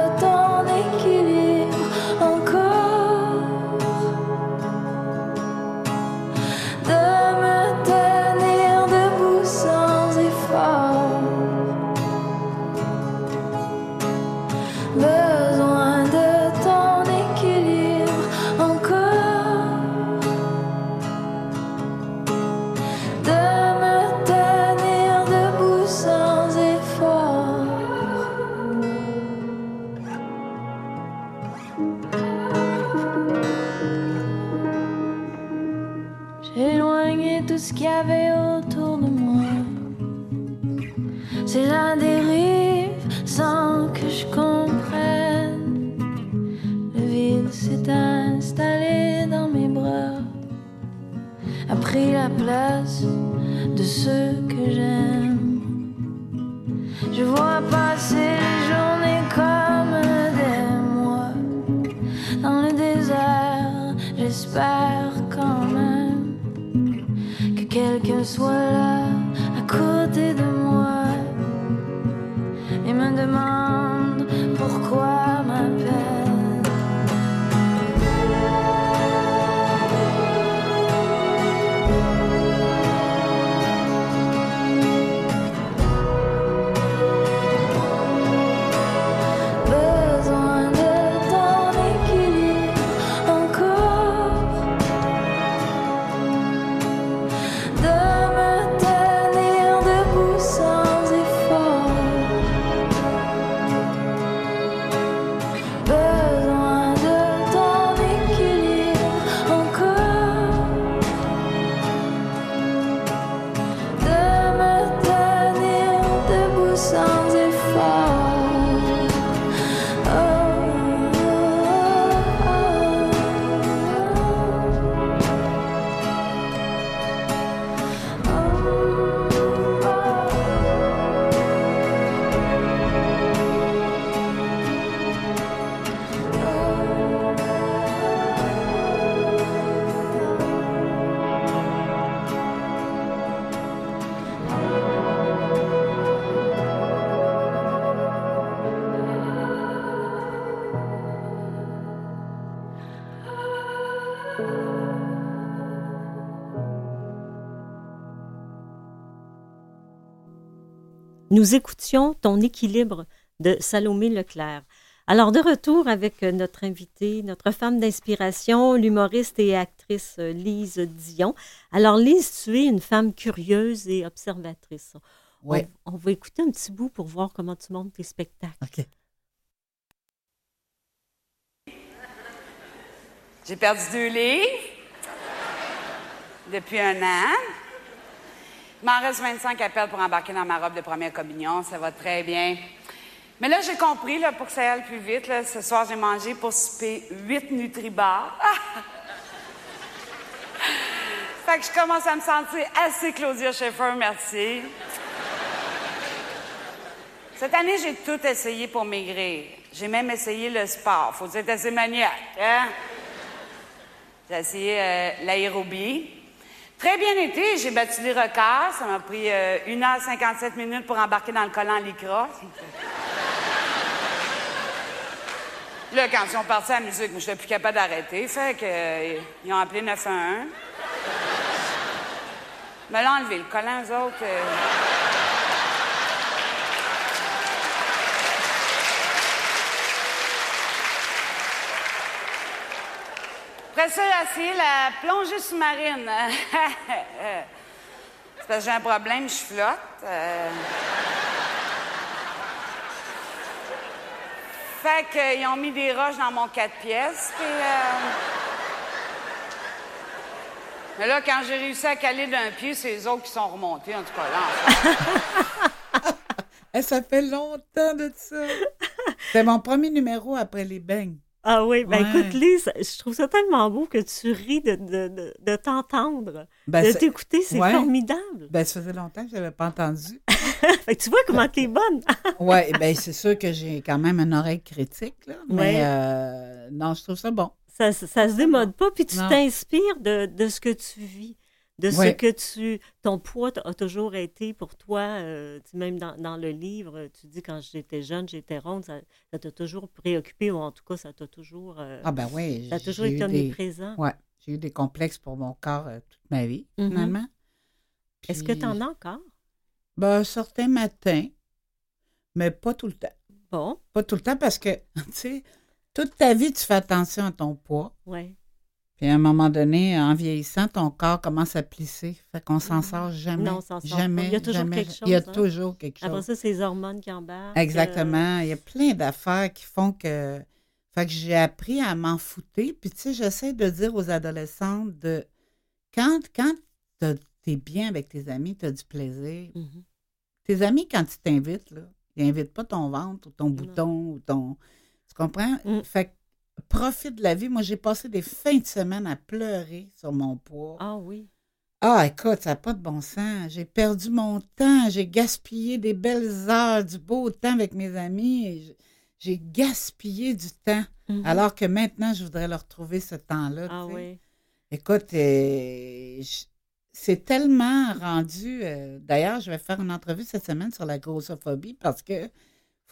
Nous écoutions Ton équilibre de Salomé Leclerc. Alors, de retour avec euh, notre invitée, notre femme d'inspiration, l'humoriste et actrice euh, Lise Dion. Alors, Lise, tu es une femme curieuse et observatrice. On- Ouais. On, va écouter un petit bout pour voir comment tu montes tes spectacles. OK. J'ai perdu deux livres depuis un an. Il m'en reste 25 à perdre pour embarquer dans ma robe de première communion. Ça va très bien. Mais là, j'ai compris, pour que ça aille plus vite, ce soir, j'ai mangé pour souper 8 Nutribars. fait que je commence à me sentir assez Claudia Schiffer, merci. Cette année, j'ai tout essayé pour maigrir. J'ai même essayé le sport. Faut être assez maniaque, hein? J'ai essayé euh, l'aérobie. Très bien été, j'ai battu les records. Ça m'a pris euh, 1h57 minutes pour embarquer dans le collant Lycra. Là, quand ils sont partis à la musique, je n'étais plus capable d'arrêter. Fait euh, ils ont appelé 911. Me l'ont enlevé, le collant, eux autres. euh. Après ça, j'ai essayé la plongée sous-marine. Parce que j'ai un problème, je flotte. Euh. Fait qu'ils ont mis des roches dans mon quatre pièces. Euh, Mais là, quand j'ai réussi à caler d'un pied, c'est les autres qui sont remontés, en tout cas là. Eh, ça fait longtemps de ça. C'est mon premier numéro après les beignes. Ah oui, ben Ouais. écoute, Lise, je trouve ça tellement beau que tu ris de, de, de, de t'entendre, Ben, de t'écouter, c'est ouais. formidable. Ben, ça faisait longtemps que je n'avais pas entendu. Fait que tu vois comment t'es bonne. Oui, ben c'est sûr que j'ai quand même une oreille critique, là. Mais Ouais. euh, non, je trouve ça bon. Ça, ça, ça se démode pas, puis tu t'inspires de, de ce que tu vis, de ce Ouais. que tu... Ton poids a toujours été pour toi, euh, même dans, dans le livre, tu dis quand j'étais jeune, j'étais ronde, ça t'a toujours préoccupé, ou en tout cas, ça t'a toujours... euh, Ah ben oui. ça a toujours été omniprésent. Ouais, j'ai eu des complexes pour mon corps euh, toute ma vie, Mhm. finalement. Est-ce que tu en as encore? Ben, certains matins, mais pas tout le temps. Bon, Pas tout le temps parce que, tu sais, toute ta vie, tu fais attention à ton poids. ouais. Puis à un moment donné, en vieillissant, ton corps commence à plisser. Fait qu'on s'en sort jamais. Non, on s'en sort jamais, pas. Il y a toujours jamais. quelque Il y a chose, hein. toujours quelque chose. Après ça, c'est les hormones qui embarquent. Exactement. Il y a plein d'affaires qui font que. Fait que j'ai appris à m'en fouter. Puis, tu sais, j'essaie de dire aux adolescentes de. Quand, quand t'as- t'es bien avec tes amis, tu as du plaisir. euh, mhm. Tes amis, quand ils t'invitent, là, ils n'invitent pas ton ventre ou ton bouton ou ton. Tu comprends? Mm. Fait que profite de la vie. Moi, j'ai passé des fins de semaine à pleurer sur mon poids. Ah oui. Ah, écoute, ça n'a pas de bon sens. J'ai perdu mon temps. J'ai gaspillé des belles heures, du beau temps avec mes amis. J'ai gaspillé du temps. Mhm. Alors que maintenant, je voudrais leur retrouver ce temps-là. Ah tu sais. oui. Écoute, euh, c'est tellement rendu. euh, D'ailleurs, je vais faire une entrevue cette semaine sur la grossophobie parce que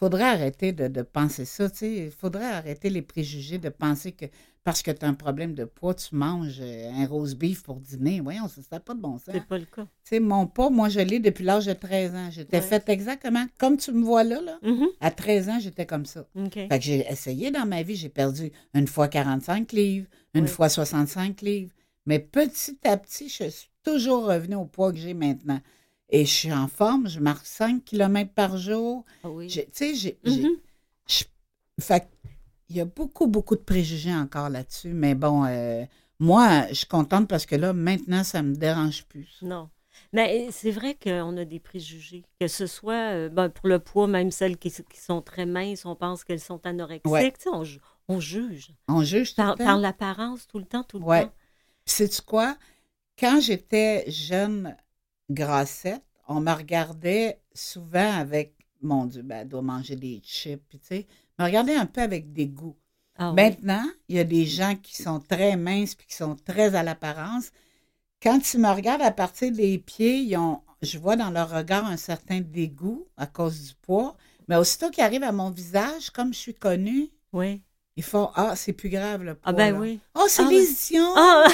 faudrait arrêter de, de penser ça. Tu sais, il faudrait arrêter les préjugés de penser que parce que tu as un problème de poids, tu manges euh, un rose beef pour dîner. Voyons, ça n'a pas de bon sens. C'est pas le cas. Tu sais, mon poids, moi, je l'ai depuis l'âge de 13 ans. J'étais Ouais. faite exactement comme tu me vois là, là. Mhm. À 13 ans, j'étais comme ça. Fait que j'ai essayé dans ma vie, j'ai perdu une fois 45 livres, une Ouais. fois 65 livres. Mais petit à petit, je suis toujours revenue au poids que j'ai maintenant. Et je suis en forme, je marche 5 km par jour. Ah oui. Tu sais, j'ai. Mhm. que il y a beaucoup, beaucoup de préjugés encore là-dessus. Mais bon, euh, moi, je suis contente parce que là, maintenant, ça me dérange plus. Non. Mais c'est vrai qu'on a des préjugés. Que ce soit euh, ben, pour le poids, même celles qui, qui sont très minces, on pense qu'elles sont anorexiques. Ouais. Tu sais, on, ju- on juge. On juge tout Par, par l'apparence, tout le temps, tout le Ouais. temps. Sais-tu quoi? Quand j'étais jeune grassette, on me regardait souvent avec, mon Dieu, ben, elle doit manger des chips, tu sais, me regardait un peu avec dégoût. Ah oui. Maintenant, il y a des gens qui sont très minces puis qui sont très à l'apparence. Quand ils me regardent à partir des pieds, ils ont, je vois dans leur regard un certain dégoût à cause du poids. Mais aussitôt qu'ils arrivent à mon visage, comme je suis connue, Oui. ils font Ah, c'est plus grave le poids. Ah ben là. oui. Oh, c'est Ah, l'édition! Ah!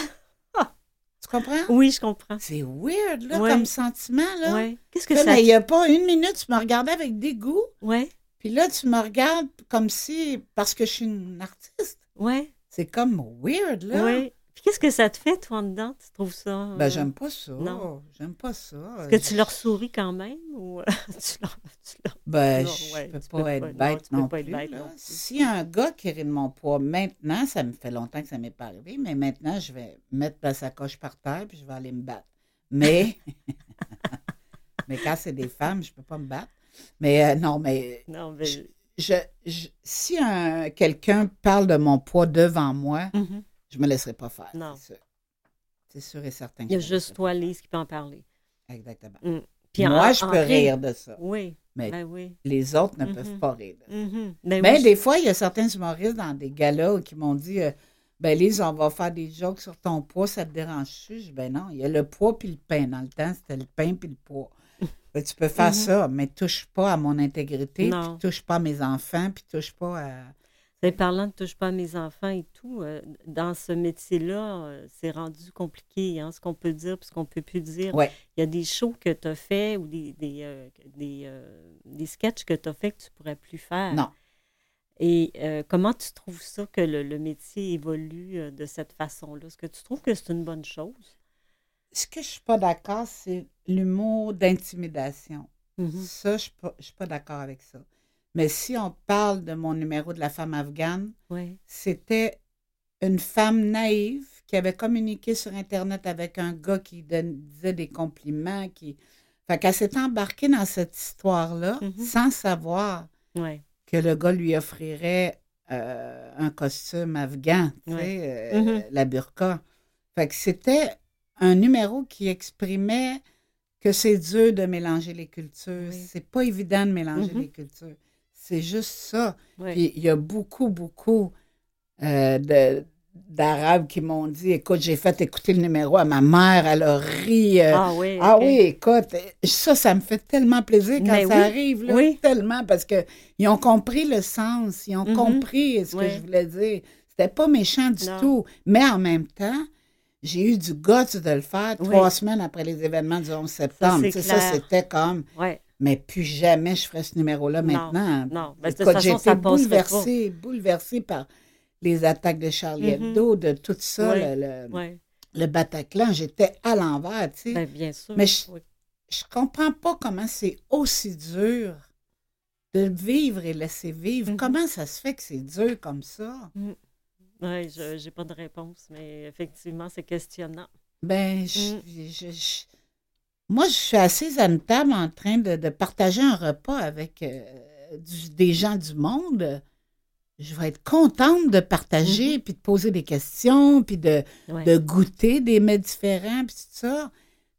Tu comprends? Oui, je comprends. C'est weird, là, Ouais. comme sentiment, là. Ouais. Qu'est-ce que Là, ça mais il n'y a pas une minute, tu me regardais avec dégoût. Ouais, Puis là, tu me regardes comme si, parce que je suis une artiste. ouais, C'est comme weird, là. ouais. Qu'est-ce que ça te fait, toi, en dedans? Tu trouves ça? Ben, euh, j'aime pas ça. non? J'aime pas ça. Est-ce que tu leur souris quand même? Ou tu leur... Tu leur... Ben, Non, je ouais, peux pas peux être pas- non, bête peux non, pas être plus. bête là. non plus. Si un gars qui rit de mon poids maintenant, ça me fait longtemps que ça m'est pas arrivé, mais maintenant, je vais mettre la sacoche par terre puis je vais aller me battre. Mais, mais quand c'est des femmes, je peux pas me battre. Mais euh, non, mais Non, mais... je, je- si un, quelqu'un parle de mon poids devant moi, Mhm. Je me laisserai pas faire. Non. C'est sûr. C'est sûr et certain. Il y a juste toi, Lise, qui peut en parler. Exactement. Mm. Puis moi, en- je en peux rire de ça, Oui, mais ben oui. les autres ne Mhm. peuvent pas rire de ça. Mhm. Ben Mais oui, des fois, il y a certains humoristes dans des galas qui m'ont dit euh, Ben, Lise, on va faire des jokes sur ton poids, ça te dérange-tu? Je dis Ben non, il y a le poids puis le pain. Dans le temps, c'était le pain puis le poids. Ben, tu peux faire Mhm. ça, mais touche pas à mon intégrité, puis touche pas à mes enfants, puis touche pas à. Ben, parlant de touche pas à mes enfants et tout, euh, dans ce métier-là, euh, c'est rendu compliqué, hein, ce qu'on peut dire puis ce qu'on peut plus dire. Ouais. Il y a des shows que tu as fait ou des, des, euh, des, des sketchs que tu as fait que tu pourrais plus faire. Non. Et comment tu trouves ça que le, le métier évolue de cette façon-là? Est-ce que tu trouves que c'est une bonne chose? Ce que je suis pas d'accord, c'est l'humour d'intimidation. Mhm. Ça, je ne suis pas, je suis pas d'accord avec ça. Mais si on parle de mon numéro de la femme afghane, Oui. c'était une femme naïve qui avait communiqué sur Internet avec un gars qui disait des compliments. Qui... Fait qu'elle s'est embarquée dans cette histoire-là Mhm. sans savoir que le gars lui offrirait euh, un costume afghan, tu sais, euh, Mhm. la burqa. Fait que c'était un numéro qui exprimait que c'est dur de mélanger les cultures. Oui. C'est pas évident de mélanger Mhm. les cultures. C'est juste ça. Oui. Puis il y a beaucoup, beaucoup euh, de- d'Arabes qui m'ont dit Écoute, j'ai fait écouter le numéro à ma mère, elle a ri. euh, ah oui. ah oui, écoute, ça, ça me fait tellement plaisir quand Mais ça oui, arrive, là, oui. tellement, parce qu'ils ont compris le sens, ils ont Mhm. compris ce que je voulais dire. C'était pas méchant du Non. tout, mais en même temps, j'ai eu du guts de le faire trois semaines après les événements du 11 septembre. ça, c'était comme, Ouais. Mais plus jamais je ferais ce numéro-là Non, maintenant. non. Façon, j'ai ça été bouleversée, bouleversée par les attaques de Charlie Mhm. Hebdo, de tout ça, le, le- Oui. le Bataclan. J'étais à l'envers, tu sais. Ben, bien sûr. Mais je- Oui. je comprends pas comment c'est aussi dur de vivre et laisser vivre. Mhm. Comment ça se fait que c'est dur comme ça? Oui, je n'ai pas de réponse, mais effectivement, c'est questionnant. Ben, je- Mm. je- je- moi, je suis assise à une table en train de, de partager un repas avec euh, du- des gens du monde. Je vais être contente de partager, puis de poser des questions, puis de, Ouais. de goûter des mets différents, puis tout ça.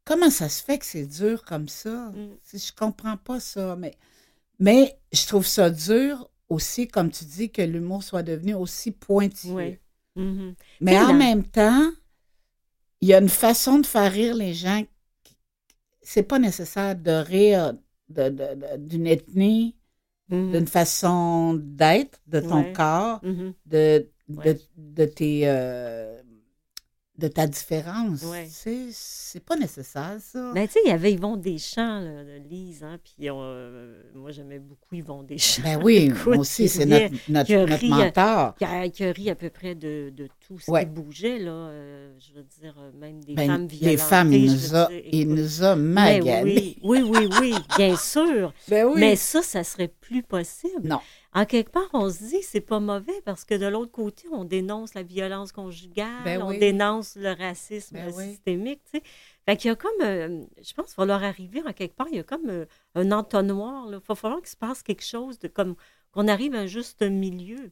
Comment ça se fait que c'est dur comme ça? Mm. Si Je comprends pas ça, mais, mais je trouve ça dur aussi, comme tu dis, que l'humour soit devenu aussi pointilleux. Mhm. Mais en même temps, il y a une façon de faire rire les gens. C'est pas nécessaire de rire de- de- de- d'une ethnie, Mhm. d'une façon d'être, de ton Ouais. corps, Mhm. de, de, Ouais. de tes euh, de ta différence. Ouais. C'est pas nécessaire, ça. Ben, tu sais, il y avait Yvon Deschamps, là, de Lise, hein, puis euh, moi, j'aimais beaucoup Yvon Deschamps. Ben oui, Écoute, moi aussi, c'est notre, notre, ri, mentor. qui a, qui a ri à peu près de, de tout ce Ouais. qui bougeait, là. euh, je veux dire, euh, même des Ben, femmes les violentées. femmes, il nous a, dire, il écoute. nous a Mais maganés. oui, oui, oui, oui, bien sûr. Ben oui. Mais ça, ça serait plus possible. Non. En quelque part, on se dit que c'est pas mauvais parce que de l'autre côté, on dénonce la violence conjugale, Ben on oui. dénonce le racisme Ben oui. systémique, sais. Fait qu'il y a comme, euh, je pense qu'il va leur arriver en quelque part, il y a comme euh, un entonnoir, là. Il va falloir qu'il se passe quelque chose de comme, qu'on arrive à un juste milieu.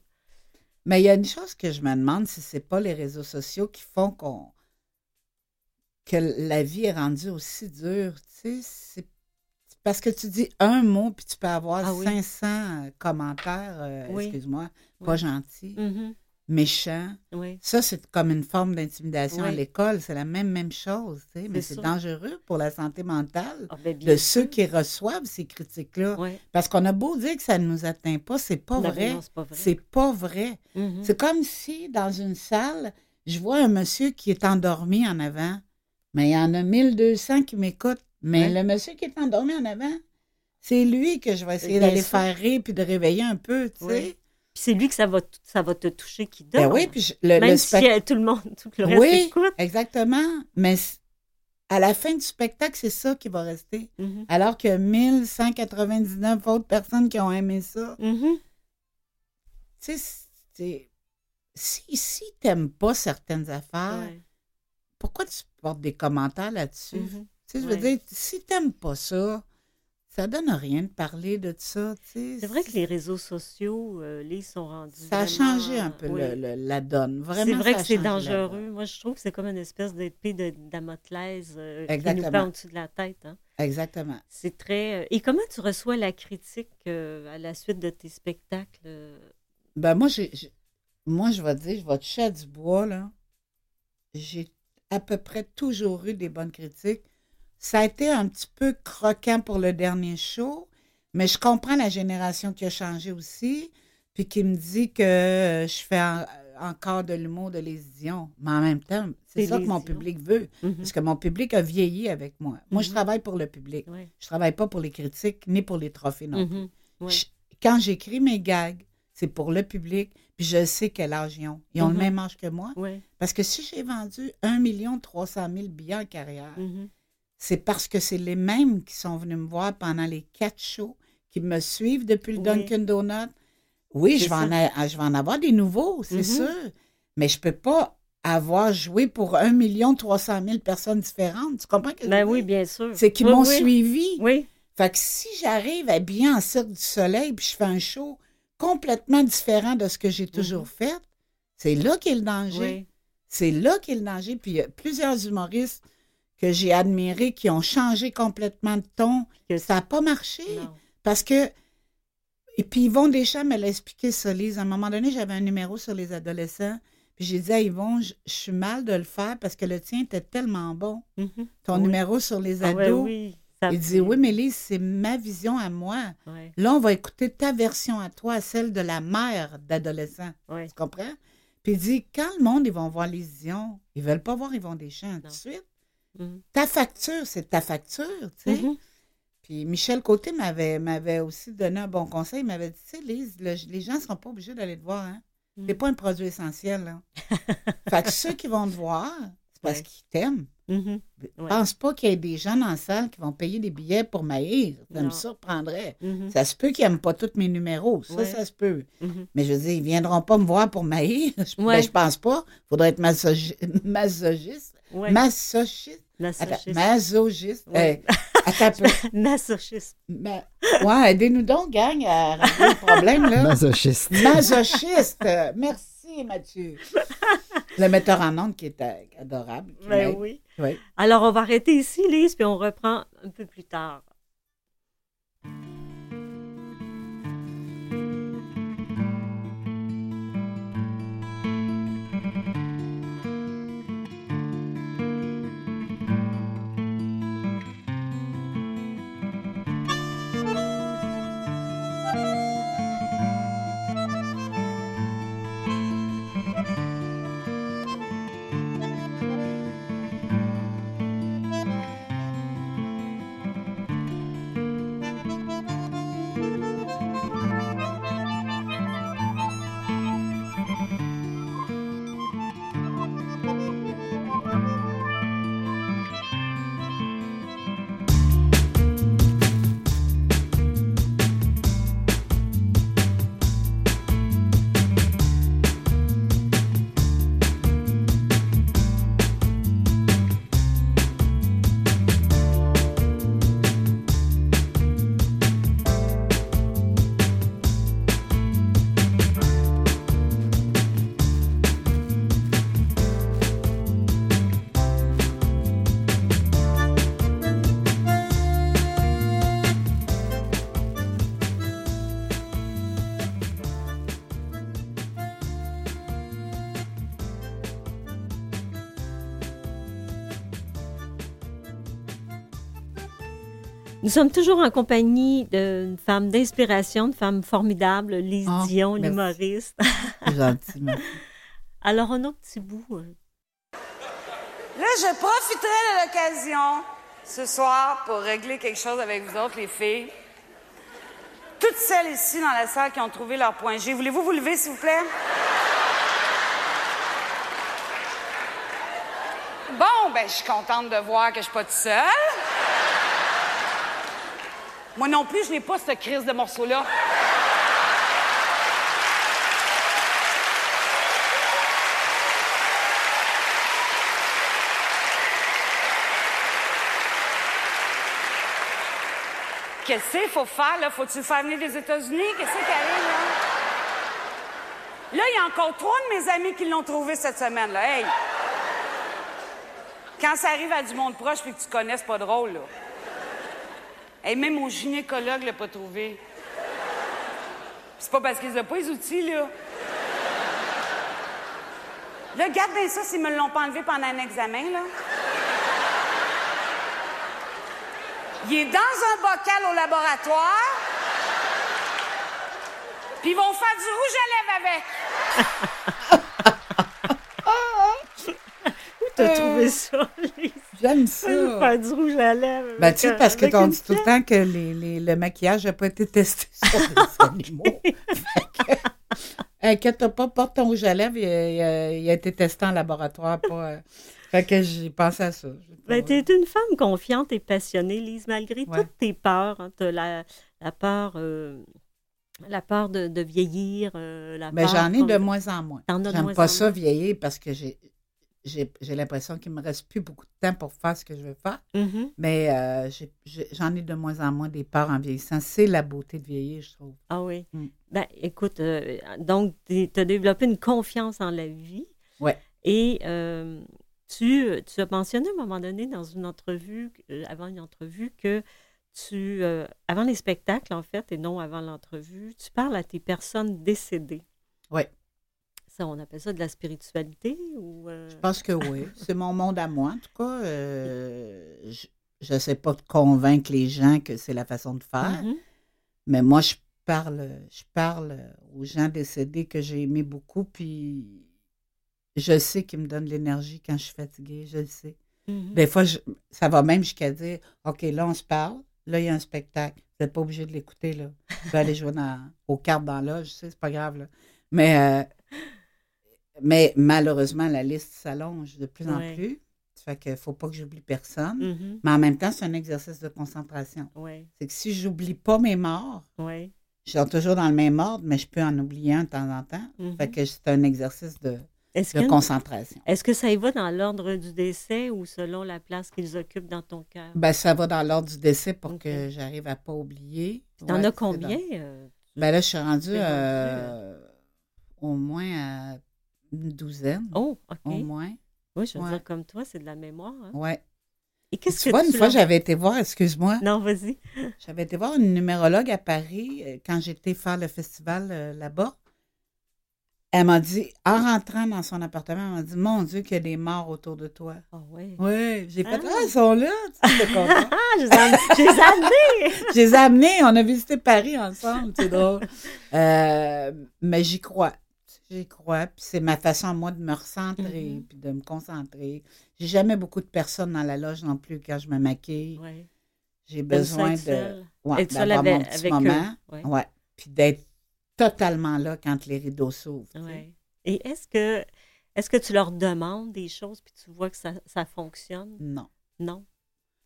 Mais il y a une chose que je me demande si c'est pas les réseaux sociaux qui font qu'on que la vie est rendue aussi dure. Tu sais, c'est parce que tu dis un mot puis tu peux avoir Ah oui. 500 commentaires, euh, Oui. excuse-moi, Oui. pas gentils, Mhm. méchants. Ça, c'est comme une forme d'intimidation à l'école. C'est la même, même chose. tu sais, Mais C'est dangereux pour la santé mentale Ah, ben, de ceux qui reçoivent ces critiques-là. Parce qu'on a beau dire que ça ne nous atteint pas, c'est pas vrai. c'est pas vrai. C'est pas vrai. Mhm. C'est comme si, dans une salle, je vois un monsieur qui est endormi en avant, Mais il y en a 1200 qui m'écoutent. Mais Ouais. le monsieur qui est endormi en avant, c'est lui que je vais essayer d'aller faire rire puis de réveiller un peu, tu sais. Oui. Puis c'est lui que ça va, ça va te toucher qui Ben dort. oui, puis je- le, Même le si euh, tout le monde, tout le reste Oui, écoute. exactement. Mais à la fin du spectacle, c'est ça qui va rester. Mhm. Alors que 1199 autres personnes qui ont aimé ça, Mhm. tu sais, si, si t'aimes pas certaines affaires, Ouais. pourquoi tu portes des commentaires là-dessus? Mhm. Tu sais, je Ouais. veux dire, si t'aimes pas ça, ça donne rien de parler de ça, tu sais. C'est vrai que les réseaux sociaux, euh, les sont rendus. Ça a vraiment- changé un peu oui. le- le- la donne. Vraiment, C'est vrai que c'est dangereux. Moi, je trouve que c'est comme une espèce d'épée de Damoclès euh, qui nous pend au-dessus de la tête. hein. Exactement. C'est très. euh, Et comment tu reçois la critique euh, à la suite de tes spectacles? euh? Ben moi, j'ai, j'ai- moi, je vais te dire, je vais toucher à du bois, là. J'ai à peu près toujours eu des bonnes critiques. Ça a été un petit peu croquant pour le dernier show, mais je comprends la génération qui a changé aussi, puis qui me dit que euh, je fais en- encore de l'humour de Les Dion. Mais en même temps, c'est ça que mon public veut, Mhm. parce que mon public a vieilli avec moi. Moi, je Mhm. travaille pour le public. Ouais. Je travaille pas pour les critiques, ni pour les trophées non Mhm. Ouais. je- quand j'écris mes gags, c'est pour le public, puis je sais quel âge ils ont. Ils ont le même âge que moi. Parce que si j'ai vendu 1 300 000 billets en carrière. C'est parce que c'est les mêmes qui sont venus me voir pendant les quatre shows, qui me suivent depuis le Oui. Dunkin' Donut. Oui, C'est je vais, en a- je vais en avoir des nouveaux, c'est Mhm. sûr. Mais je peux pas avoir joué pour 1 300 000 personnes différentes. Tu comprends que Ben oui, bien sûr. C'est qu'ils Oui, m'ont oui. suivi. Oui. Fait que si j'arrive habillée en Cirque du Soleil puis je fais un show complètement différent de ce que j'ai toujours fait, c'est là qu'est le danger. C'est là qu'est le danger. Puis il y a plusieurs humoristes que j'ai admirés qui ont changé complètement de ton. Que Ça n'a pas marché. Non. Parce que. Et puis Yvon Deschamps me l'a expliqué, ça, Lise. À un moment donné, j'avais un numéro sur les adolescents. Puis j'ai dit à Yvon, je suis mal de le faire parce que le tien était tellement bon. Mhm. Ton Oui. numéro sur les Ah ados. ouais, oui. Ça Il dit Oui, mais Lise, c'est ma vision à moi. Ouais. Là, on va écouter ta version à toi, celle de la mère d'adolescent. Ouais. Tu comprends? Puis il dit Quand le monde, ils vont voir les Ions, ils veulent pas voir Yvon Deschamps tout de suite. Mhm. Ta facture, c'est ta facture, tu sais. Mhm. Puis Michel Côté m'avait, aussi donné un bon conseil. Il m'avait dit Tu sais, Lise, le- les gens ne seront pas obligés d'aller te voir. Hein? T'es pas un produit essentiel. Là. fait que ceux qui vont te voir, c'est parce Ouais. qu'ils t'aiment. Ouais. Pense pas qu'il y ait des gens dans la salle qui vont payer des billets pour m'haïr. Ça me surprendrait. Mhm. Ça se peut qu'ils n'aiment pas tous mes numéros. Ça, Ouais. ça se peut. Mhm. Mais je veux dire, ils ne viendront pas me voir pour m'haïr. Je, ben, je pense pas. Il faudrait être masogi- masochiste. Ouais. Masochiste. Attends, Masochiste. masochiste. Ouais. Attends un peu. Masochiste. Ma- Ouais, aidez-nous donc, gang, à régler le problème. Là. Masochiste. Masochiste. Euh, Merci, Mathieu. Le metteur en ondes qui est euh, adorable. qui Ben oui. Oui. Alors, on va arrêter ici, Lise, puis on reprend un peu plus tard. Nous sommes toujours en compagnie d'une femme d'inspiration, une femme formidable, Lise Ah, Dion, l'humoriste. Gentil, merci. Alors, un autre petit bout. euh. Là, je profiterai de l'occasion ce soir pour régler quelque chose avec vous autres, les filles. Toutes celles ici dans la salle qui ont trouvé leur point G, voulez-vous vous lever, s'il vous plaît? Bon, ben, je suis contente de voir que je suis pas toute seule. Moi non plus, je n'ai pas cette crise de morceau-là. Qu'est-ce qu'il faut faire, là? Faut-tu faire venir des États-Unis? Qu'est-ce qui arrive, là? Là, il y a encore trois de mes amis qui l'ont trouvé cette semaine, là. Hey! Quand ça arrive à du monde proche puis que tu connais, c'est pas drôle, là. Et même mon gynécologue l'a pas trouvé. C'est pas parce qu'ils n'ont pas les outils, là. Là, garde bien ça s'ils me l'ont pas enlevé pendant un examen, là. Il est dans un bocal au laboratoire. Puis ils vont faire du rouge à lèvres avec. T'as trouvé ça, Lise? J'aime ça. Faire du rouge à lèvres. Ben, tu sais, parce que une dit tout le temps que les, les- le maquillage n'a pas été testé sur les animaux. Fait que, Inquiète pas, porte ton rouge à lèvres, il, a- il a, il a été testé en laboratoire. Pas, euh, fait que j'ai pensé à ça. Ben, pas- t'es une femme confiante et passionnée, Lise, malgré Ouais. toutes tes peurs. Hein, t'as la, la peur, euh, la peur de, de vieillir, euh, la Mais peur j'en ai de moins en moins. J'aime pas ça vieillir parce que j'ai j'ai l'impression qu'il me reste plus beaucoup de temps pour faire ce que je veux faire. Mhm. Mais euh, j'en ai de moins en moins des peurs en vieillissant. C'est la beauté de vieillir, je trouve. Ah oui. Mm. Ben, écoute, euh, donc, tu as développé une confiance en la vie. Ouais. Et euh, tu, tu as mentionné à un moment donné dans une entrevue, avant une entrevue, que tu, avant les spectacles, en fait, et non avant l'entrevue, tu parles à tes personnes décédées. Ouais. Ça, on appelle ça de la spiritualité ou... euh, Je pense que oui. C'est mon monde à moi, en tout cas. Euh, je ne sais pas de convaincre les gens que c'est la façon de faire, mhm. mais moi, je parle, je parle aux gens décédés que j'ai aimés beaucoup, puis je sais qu'ils me donnent l'énergie quand je suis fatiguée, je le sais. Mhm. Des fois, je- ça va même jusqu'à dire OK, là, on se parle, là, il y a un spectacle. Vous n'êtes pas obligé de l'écouter, là. Vous pouvez aller jouer dans- aux cartes dans là, je sais, c'est pas grave, là. Mais, euh, mais malheureusement, la liste s'allonge de plus en plus. Ça fait qu'il ne faut pas que j'oublie personne. Mhm. Mais en même temps, c'est un exercice de concentration. Ouais, C'est que si j'oublie pas mes morts, ouais. je suis toujours dans le même ordre, mais je peux en oublier un de temps en temps. Mhm. Fait que c'est un exercice de, Est-ce de que, concentration. est-ce que ça y va dans l'ordre du décès ou selon la place qu'ils occupent dans ton cœur? Ben, ça va dans l'ordre du décès pour que j'arrive à pas oublier. T'en Ouais, as combien? dans- euh, Ben là, je suis rendue T'es euh, au moins à une douzaine. Oh, OK. Au moins. Oui, je veux Ouais. dire, comme toi, c'est de la mémoire. hein. Ouais. Et qu'est-ce Tu que vois, tu une fois, j'avais été voir, excuse-moi, Non, vas-y. j'avais été voir une numérologue à Paris euh, quand j'étais faire le festival euh, là-bas. Elle m'a dit, en rentrant dans son appartement, elle m'a dit Mon Dieu, qu'il y a des morts autour de toi. Ah oui. Oui, j'ai fait Ah. Ah, ils sont là. Tu sais, j'étais contente. Ah, je les ai, je les ai amenés! Je les ai amenés, on a visité Paris ensemble, c'est drôle. Euh, mais j'y crois. J'y crois. Puis c'est ma façon, moi, de me recentrer, Mhm. puis de me concentrer. J'ai jamais beaucoup de personnes dans la loge non plus quand je me maquille. Oui. J'ai besoin de, ouais, Être seule d'avoir mon petit avec moment. eux. Ouais. Ouais. Puis d'être totalement là quand les rideaux s'ouvrent. Ouais. Et est-ce que, est-ce que tu leur demandes des choses puis tu vois que ça, ça fonctionne? Non. Non?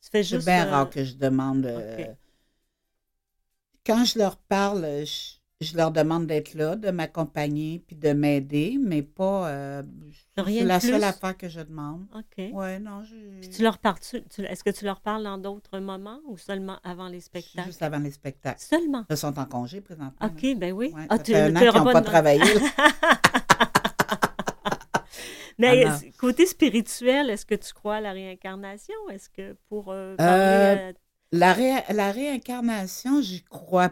Tu fais C'est juste. bien euh, rare que je demande. euh. Quand je leur parle, je, je leur demande d'être là, de m'accompagner, puis de m'aider, mais pas. euh, Rien c'est la seule affaire que je demande. OK. Ouais, non, je. Puis tu leur parles, tu, tu- est-ce que tu leur parles dans d'autres moments ou seulement avant les spectacles? Juste avant les spectacles. Seulement? Ils sont en congé présentement. OK, ben oui. Ouais, Ah, ça fait un an tu qu'ils leur n'ont pas travaillé. là. Mais Ah, côté spirituel, est-ce que tu crois à la réincarnation? Est-ce que pour euh, Euh, à- La, ré- la réincarnation, j'y crois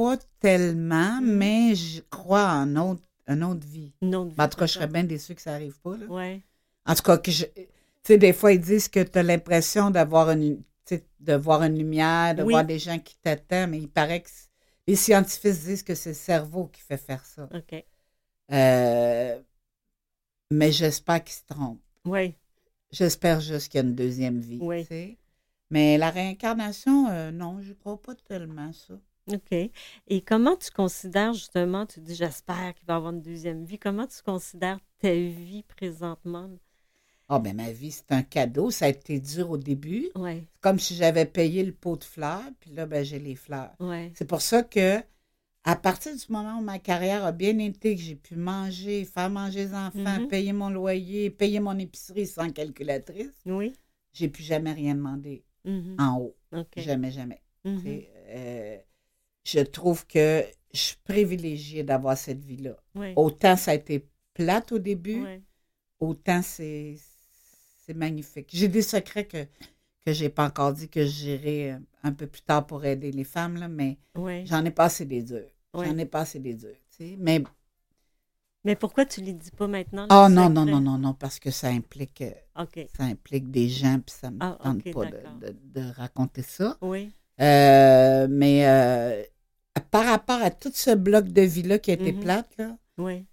pas tellement, Mm. mais je crois en autre, une autre vie. une autre Ben, en tout cas, je serais bien déçue que ça arrive pas. Là. Ouais. En tout cas, que je. Tu sais, des fois, ils disent que tu as l'impression d'avoir une, de voir une lumière, de Oui. voir des gens qui t'attendent, mais il paraît que les scientifiques disent que c'est le cerveau qui fait faire ça. OK. Euh, mais j'espère qu'ils se trompent. Oui. j'espère juste qu'il y a une deuxième vie. Oui. tu sais. Mais la réincarnation, euh, non, je crois pas tellement ça. OK. Et comment tu considères justement, tu dis j'espère qu'il va avoir une deuxième vie, comment tu considères ta vie présentement? Ah, ben ma vie, c'est un cadeau. Ça a été dur au début. Oui, C'est comme si j'avais payé le pot de fleurs, puis là, ben, j'ai les fleurs. oui. C'est pour ça que, à partir du moment où ma carrière a bien été, que j'ai pu manger, faire manger les enfants, Mhm. payer mon loyer, payer mon épicerie sans calculatrice, Oui. j'ai plus jamais rien demandé Mhm. en haut. Jamais, jamais. Mhm. Sais, euh, je trouve que je suis privilégiée d'avoir cette vie-là. Oui. Autant ça a été plate au début, Oui. autant c'est magnifique. J'ai des secrets que que j'ai pas encore dit que j'irai euh, un peu plus tard pour aider les femmes là, mais Oui. j'en ai passé des durs. J'en ai passé des durs. tu sais. Mais Mais pourquoi tu ne les dis pas maintenant? oh les non non non non non parce que ça implique euh, ça implique des gens puis ça me Ah, tente pas de, de- de raconter ça. Oui. Euh, mais euh, par rapport à tout ce bloc de vie-là qui a été Mhm. plate, là, Oui.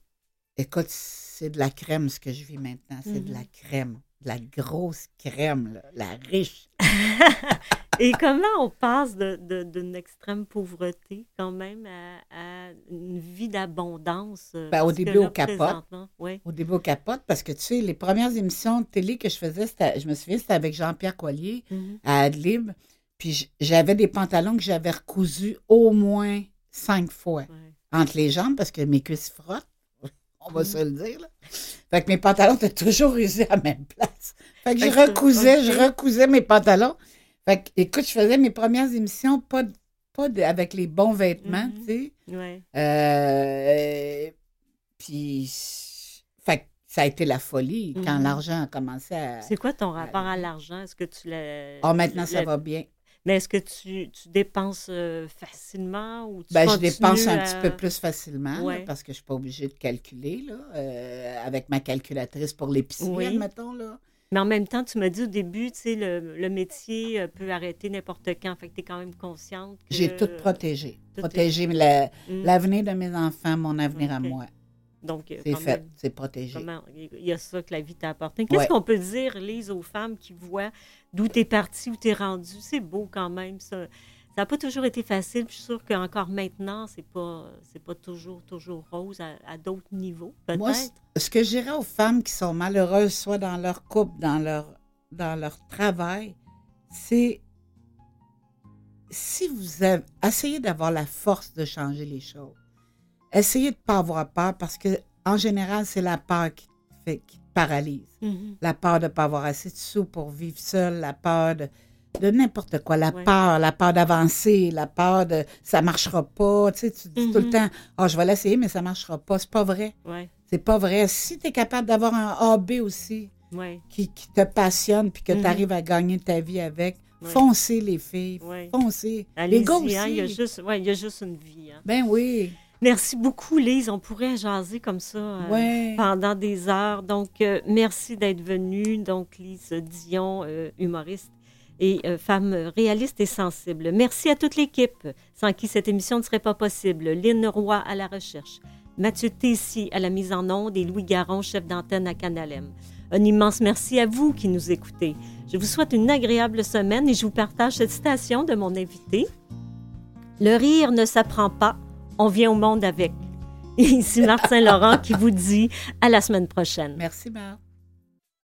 écoute, c'est de la crème ce que je vis maintenant. C'est de Mhm. la crème. De la grosse crème, là, la riche. Et comment on passe d'une extrême pauvreté quand même à, à une vie d'abondance? euh, Ben, au début, là, au capote. Oui. Au début, au capote, parce que tu sais, les premières émissions de télé que je faisais, je me souviens, c'était avec Jean-Pierre Collier Mhm. à Adlib. Puis j'avais des pantalons que j'avais recousus au moins cinq fois Ouais. entre les jambes parce que mes cuisses frottent. On va Mhm. se le dire. Là. Fait que mes pantalons étaient toujours usés à la même place. Fait que Fait je que- recousais, je recousais mes pantalons. Fait que, écoute, je faisais mes premières émissions pas, pas de- avec les bons vêtements, Mhm. tu sais. Ouais. Euh, puis, fait que ça a été la folie quand Mhm. l'argent a commencé à. C'est quoi ton rapport à l'argent? Est-ce que tu l'as. Oh, maintenant, ça va bien. Mais est-ce que tu, tu dépenses euh, facilement ou tu Ben, je dépense un petit peu plus facilement là, parce que je suis pas obligée de calculer là, euh, avec ma calculatrice pour l'épicerie, Oui. admettons. Là. Mais en même temps, tu m'as dit au début, tu sais, le, le métier euh, peut arrêter n'importe quand. Fait que tu es quand même consciente que... J'ai tout protégé. tout est- Protégé la- Mm. l'avenir de mes enfants, mon avenir à moi. Donc, euh, C'est fait, c'est protégé. comment- Il y a ça que la vie t'a apporté. Qu'est-ce Ouais. qu'on peut dire, Lise, aux femmes qui voient d'où tu es partie, où tu es rendue? C'est beau quand même, ça. Ça n'a pas toujours été facile. Je suis sûre qu'encore maintenant, c'est pas, c'est pas toujours, toujours rose à, à d'autres niveaux, Moi, peut-être. ce que je dirais aux femmes qui sont malheureuses, soit dans leur couple, dans leur, dans leur travail, c'est si vous avez, essayez d'avoir la force de changer les choses. Essayez de ne pas avoir peur parce que, en général, c'est la peur qui fait, qui te paralyse. Mhm. La peur de ne pas avoir assez de sous pour vivre seul, la peur de, de n'importe quoi, la Ouais. peur, la peur d'avancer, la peur de ça marchera pas. Tu sais, tu dis tout le Mhm. temps, ah, je vais l'essayer, mais ça marchera pas. C'est pas vrai. Ouais, C'est pas vrai. Si tu es capable d'avoir un AB aussi ouais, qui, qui te passionne puis que Mhm. tu arrives à gagner ta vie avec, foncez les filles, foncez. Les gars aussi. hein, il y a juste, il y a juste une vie. hein. Ben oui. Merci beaucoup, Lise. On pourrait jaser comme ça euh, Ouais. pendant des heures. Donc, euh, merci d'être venue. Donc, Lise Dion, euh, humoriste et femme réaliste et sensible. Merci à toute l'équipe, sans qui cette émission ne serait pas possible. Lynn Roy à la recherche, Mathieu Tessier à la mise en onde et Louis Garon, chef d'antenne à Canalem. Un immense merci à vous qui nous écoutez. Je vous souhaite une agréable semaine et je vous partage cette citation de mon invité. Le rire ne s'apprend pas, on vient au monde avec. Ici Martin Laurent qui vous dit à la semaine prochaine. Merci, Marc.